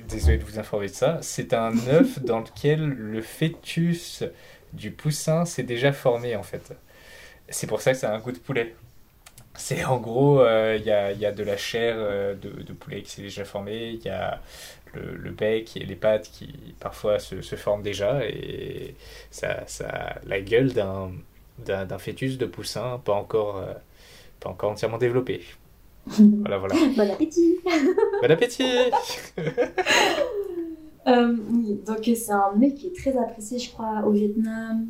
désolé de vous informer de ça, c'est un *laughs* œuf dans lequel le fœtus du poussin s'est déjà formé en fait. C'est pour ça que ça a un goût de poulet. C'est en gros, euh, il y, a, y, a, de la chair euh, de, de, poulet qui s'est déjà formée, il y a le, bec et les pattes qui parfois se, se forment déjà et ça, ça a la gueule d'un, d'un, fœtus de poussin pas encore, euh, pas encore entièrement développé. *laughs* voilà, voilà. bon appétit *laughs* Bon appétit donc c'est un mec qui est très apprécié, je crois, au Vietnam,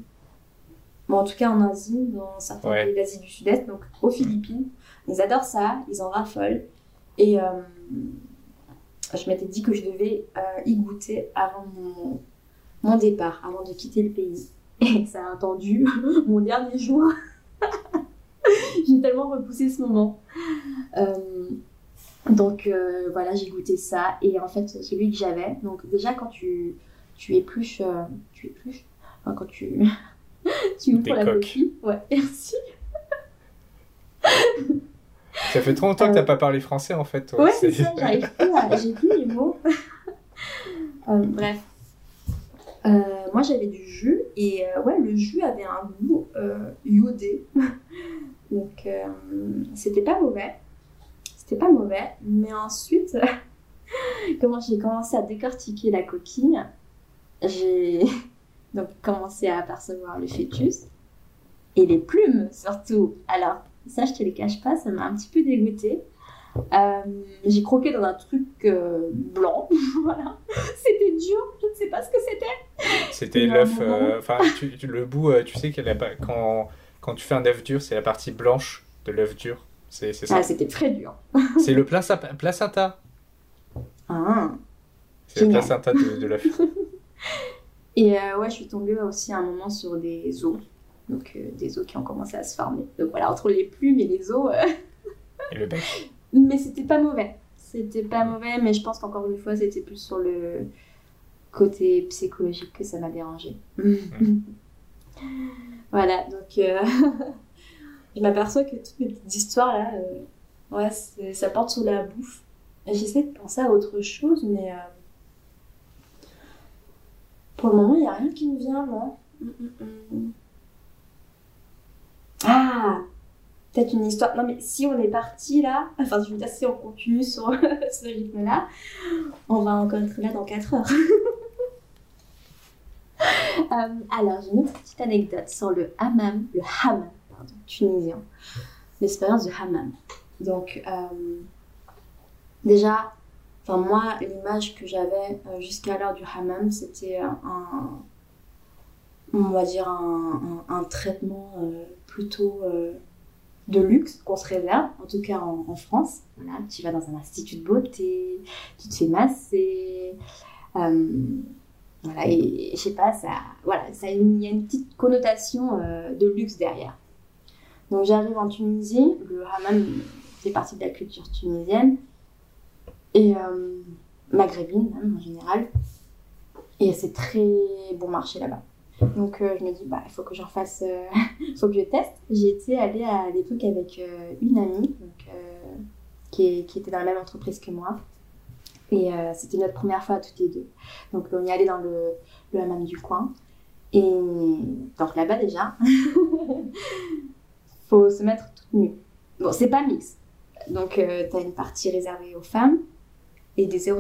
en tout cas en Asie, dans certains pays d'Asie du Sud-Est, donc aux Philippines. Ils adorent ça, ils en raffolent. Et euh, je m'étais dit que je devais euh, y goûter avant mon, mon, départ, avant de quitter le pays. *laughs* Et ça a attendu *laughs* mon dernier jour. *laughs* j'ai tellement repoussé ce moment. Euh, donc voilà, j'ai goûté ça. Et en fait, celui que j'avais, donc déjà quand tu, tu épluches, tu épluches, enfin, quand tu tu ouvres la coquille. Ouais, *laughs* merci. Ça fait trop longtemps que que t'as euh, pas parlé français en fait. Toi. Ouais, c'est ça, *laughs* j'arrive plus J'ai plus les mots. *laughs* Euh, bref. Euh, moi j'avais du jus et ouais, le jus avait un goût iodé. Donc c'était pas mauvais. C'était pas mauvais. Mais ensuite, comment j'ai commencé à décortiquer la coquille, j'ai donc, commencer à apercevoir le fêtus et les plumes surtout. Alors, ça, je te les cache pas, ça m'a un petit peu dégoûté. Euh, j'ai croqué dans un truc euh, blanc, *laughs* voilà. C'était dur, je ne sais pas ce que c'était. C'était l'œuf, euh, enfin, le bout, tu sais, quand, quand tu fais un œuf dur, c'est la partie blanche de l'œuf dur. C'est ça. Ah, c'était très dur. *laughs* c'est le placenta. Ah. C'est le placenta de, de l'œuf. *laughs* Et euh, ouais, je suis tombée aussi à un moment sur des os. Donc euh, des os qui ont commencé à se former. Donc voilà, entre les plumes et les os. Euh, et le bec. *laughs* Mais c'était pas mauvais. C'était pas mauvais, mais je pense qu'encore une fois, c'était plus sur le côté psychologique que ça m'a dérangé. *laughs* Voilà, donc *laughs* je m'aperçois que toutes mes petites histoires là, ouais, ça porte sur la bouffe. J'essaie de penser à autre chose, mais pour le moment, il n'y a rien qui me vient, moi. Mm, mm, mm. Ah Peut-être une histoire. Non, mais si on est parti là, enfin, je veux dire, si on continue sur *laughs* ce rythme-là, on va encore être là dans 4 heures. *laughs* Euh, alors, j'ai une autre petite anecdote sur le hammam, le hammam, pardon, tunisien. L'expérience du hammam. Donc, euh, déjà, Enfin, moi, l'image que j'avais euh, jusqu'à l'heure du hammam, c'était un, on va dire, un, un, traitement euh, plutôt euh, de luxe qu'on se réserve, en tout cas en, France. Voilà, tu vas dans un institut de beauté, tu te fais masser. voilà, et, je sais pas, ça, voilà, ça, il y a une petite connotation de luxe derrière. Donc j'arrive en Tunisie, le hammam fait partie de la culture tunisienne et euh, maghrébine en général. Et c'est très bon marché là-bas. Donc euh, je me dis, bah, il faut que j'en fasse, il euh, *laughs* faut que je teste. J'ai été allée à l'époque avec une amie donc, qui, était dans la même entreprise que moi. Et c'était notre première fois toutes les deux. Donc on y allait dans le, le hammam du coin. Et donc là-bas déjà, *laughs* faut se mettre toute nue. Bon, c'est pas mix. Donc tu as une partie réservée aux femmes et des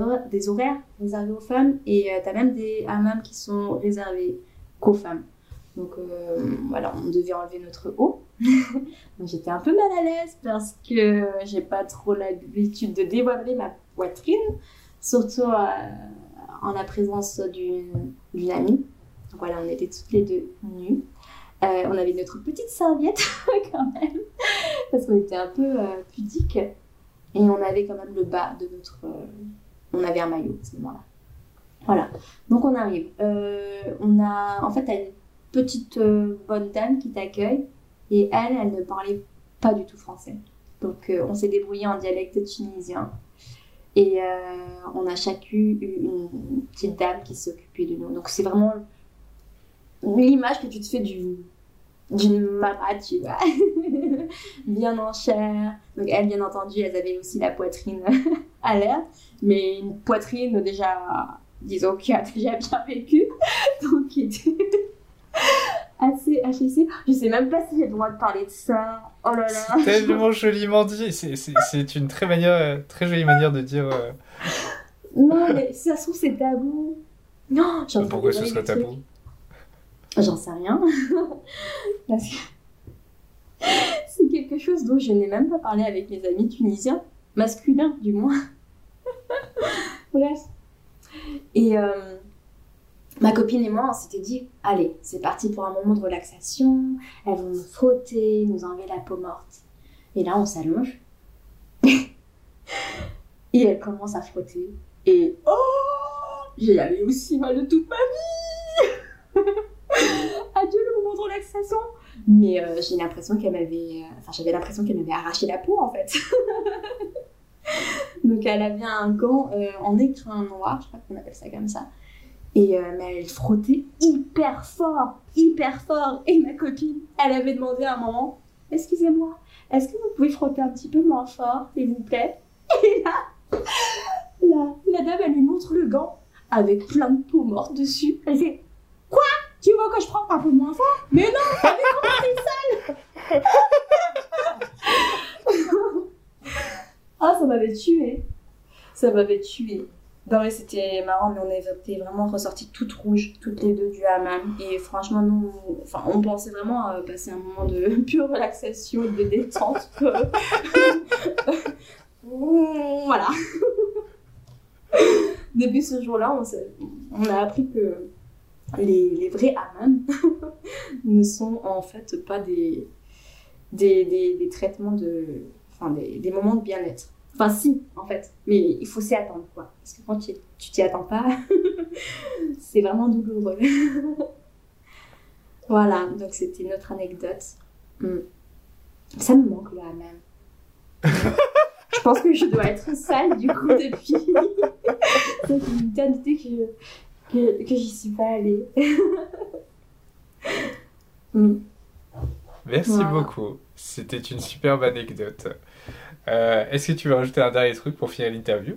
horaires, réservés aux femmes. Et euh, tu as même des hammams qui sont réservés qu'aux femmes. Donc euh, voilà, on devait enlever notre. *laughs* Donc j'étais un peu mal à l'aise parce que j'ai pas trop l'habitude de dévoiler ma poitrine, surtout euh, en la présence d'une amie. Donc voilà, on était toutes les deux nues. on avait notre petite serviette *laughs* quand même, parce qu'on était un peu pudique. Et on avait quand même le bas de notre. Euh, on avait un maillot à ce moment-là. Voilà. Donc on arrive. Euh, on a. En fait, une petite euh, bonne dame qui t'accueille. Et elle, elle ne parlait pas du tout français. Donc on s'est débrouillé en dialecte tunisien. Et on a chacune une petite dame qui s'occupait de nous. Donc c'est vraiment l'image que tu te fais du d'une maman, tu vois, *laughs* bien en chair. Donc elles, bien entendu, elles avaient aussi la poitrine *laughs* à l'air, mais une poitrine déjà, disons, qui a déjà bien vécu, *laughs* donc qui était assez HSC. Je sais même pas si j'ai le droit de parler de ça. Oh là là. C'est tellement joliment dit. C'est une très, manière, très jolie manière de dire. Euh, non, mais ça se trouve, c'est tabou. Non, Pourquoi ce serait tabou? J'en sais rien. *laughs* Parce que *laughs* c'est quelque chose dont je n'ai même pas parlé avec mes amis tunisiens, masculins du moins. *laughs* Bref. Et euh, ma copine et moi, on s'était dit, allez, c'est parti pour un moment de relaxation. Elles vont nous frotter, nous enlever la peau morte. Et là, on s'allonge. et elle commence à frotter. Et oh, j'ai jamais aussi mal de toute ma vie. Mais euh, j'ai l'impression qu'elle m'avait. Euh, j'avais l'impression qu'elle m'avait arraché la peau en fait. *laughs* Donc elle avait un gant euh, en écrin noir, je crois qu'on appelle ça comme ça. Et mais elle frottait hyper fort, hyper fort. Et ma copine, elle avait demandé à un moment Excusez-moi, est-ce que vous pouvez frotter un petit peu moins fort, s'il vous plaît Et là, la, la dame, elle lui montre le gant avec plein de peau morte dessus. Elle fait tu veux que je prends un peu moins fort Mais non, mais comment t'es sale *laughs* Ah, ça m'avait tué. Ça m'avait tué. Non mais c'était marrant, mais on était vraiment ressorties toutes rouges, toutes les deux du hammam. Et franchement, nous, enfin, on pensait vraiment à passer un moment de *laughs* pure relaxation de détente. *laughs* voilà. Depuis ce jour-là, on, on a appris que les, les vrais hammams *laughs* ne sont en fait pas des, des, des, traitements de. Enfin, des, des moments de bien-être. Enfin, si, en fait. Mais il faut s'y attendre, quoi. Parce que quand tu t'y attends pas, *laughs* c'est vraiment douloureux. *laughs* voilà, donc c'était notre anecdote. Hmm. Ça me manque, le hammam. je pense que je dois être sale, du coup, depuis. Ça fait une éternité que que, que j'y suis pas allée. *laughs* Mm. Merci beaucoup. C'était une superbe anecdote. Euh, est-ce que tu veux rajouter un dernier truc pour finir l'interview?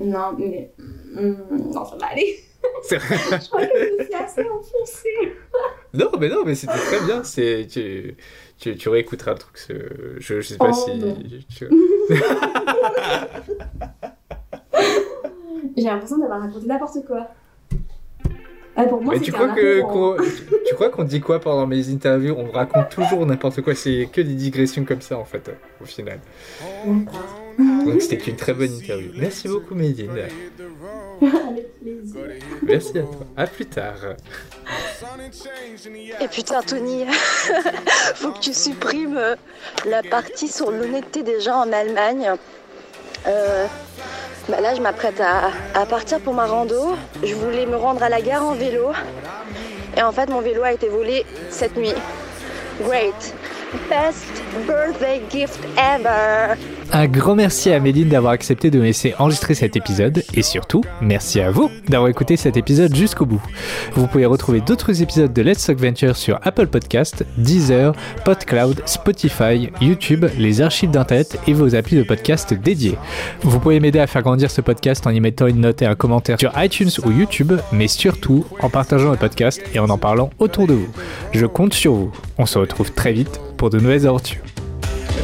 Non, mais. Mm, non, ça va aller. *laughs* je crois que je suis assez enfoncée. *laughs* non, mais non, mais c'était très bien. C'est, tu, tu, tu réécouteras le truc. Je, je sais pas oh, si. Tu... J'ai l'impression d'avoir raconté n'importe quoi. Ah, pour moi, Mais tu crois, que, tu, crois qu'on dit quoi pendant mes interviews? On raconte toujours n'importe quoi. C'est que des digressions comme ça, en fait, au final. *laughs* Donc c'était une très bonne interview. Merci beaucoup, Médine. Avec plaisir. Merci à toi. À plus tard. Et putain, Tony, *laughs* faut que tu supprimes euh, la partie sur l'honnêteté des gens en Allemagne. Euh, bah là, je m'apprête à, à, partir pour ma rando. Je voulais me rendre à la gare en vélo. Et en fait, mon vélo a été volé cette nuit. Great. Best birthday gift ever. Un grand merci à Méline d'avoir accepté de me laisser enregistrer cet épisode et surtout, merci à vous d'avoir écouté cet épisode jusqu'au bout. Vous pouvez retrouver d'autres épisodes de Let's Talk Venture sur Apple Podcast, Deezer, PodCloud, Spotify, YouTube, les archives d'internet et vos applis de podcast dédiés. Vous pouvez m'aider à faire grandir ce podcast en y mettant une note et un commentaire sur iTunes ou YouTube, mais surtout en partageant le podcast et en en parlant autour de vous. Je compte sur vous. On se retrouve très vite pour de nouvelles aventures.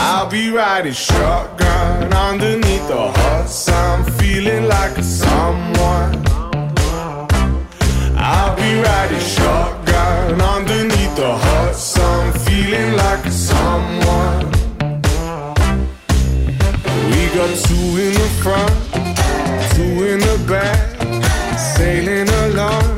I'll be riding shotgun underneath the hot sun, feeling like a someone. I'll be riding shotgun underneath the hot sun, feeling like a someone. We got two in the front, two in the back, sailing along,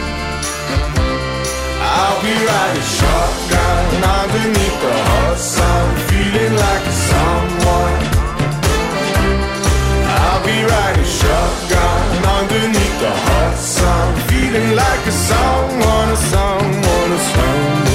I'll be riding shotgun underneath the hot sun, feeling like someone. I'll be riding shotgun underneath the hot sun, feeling like a someone, a someone, a someone.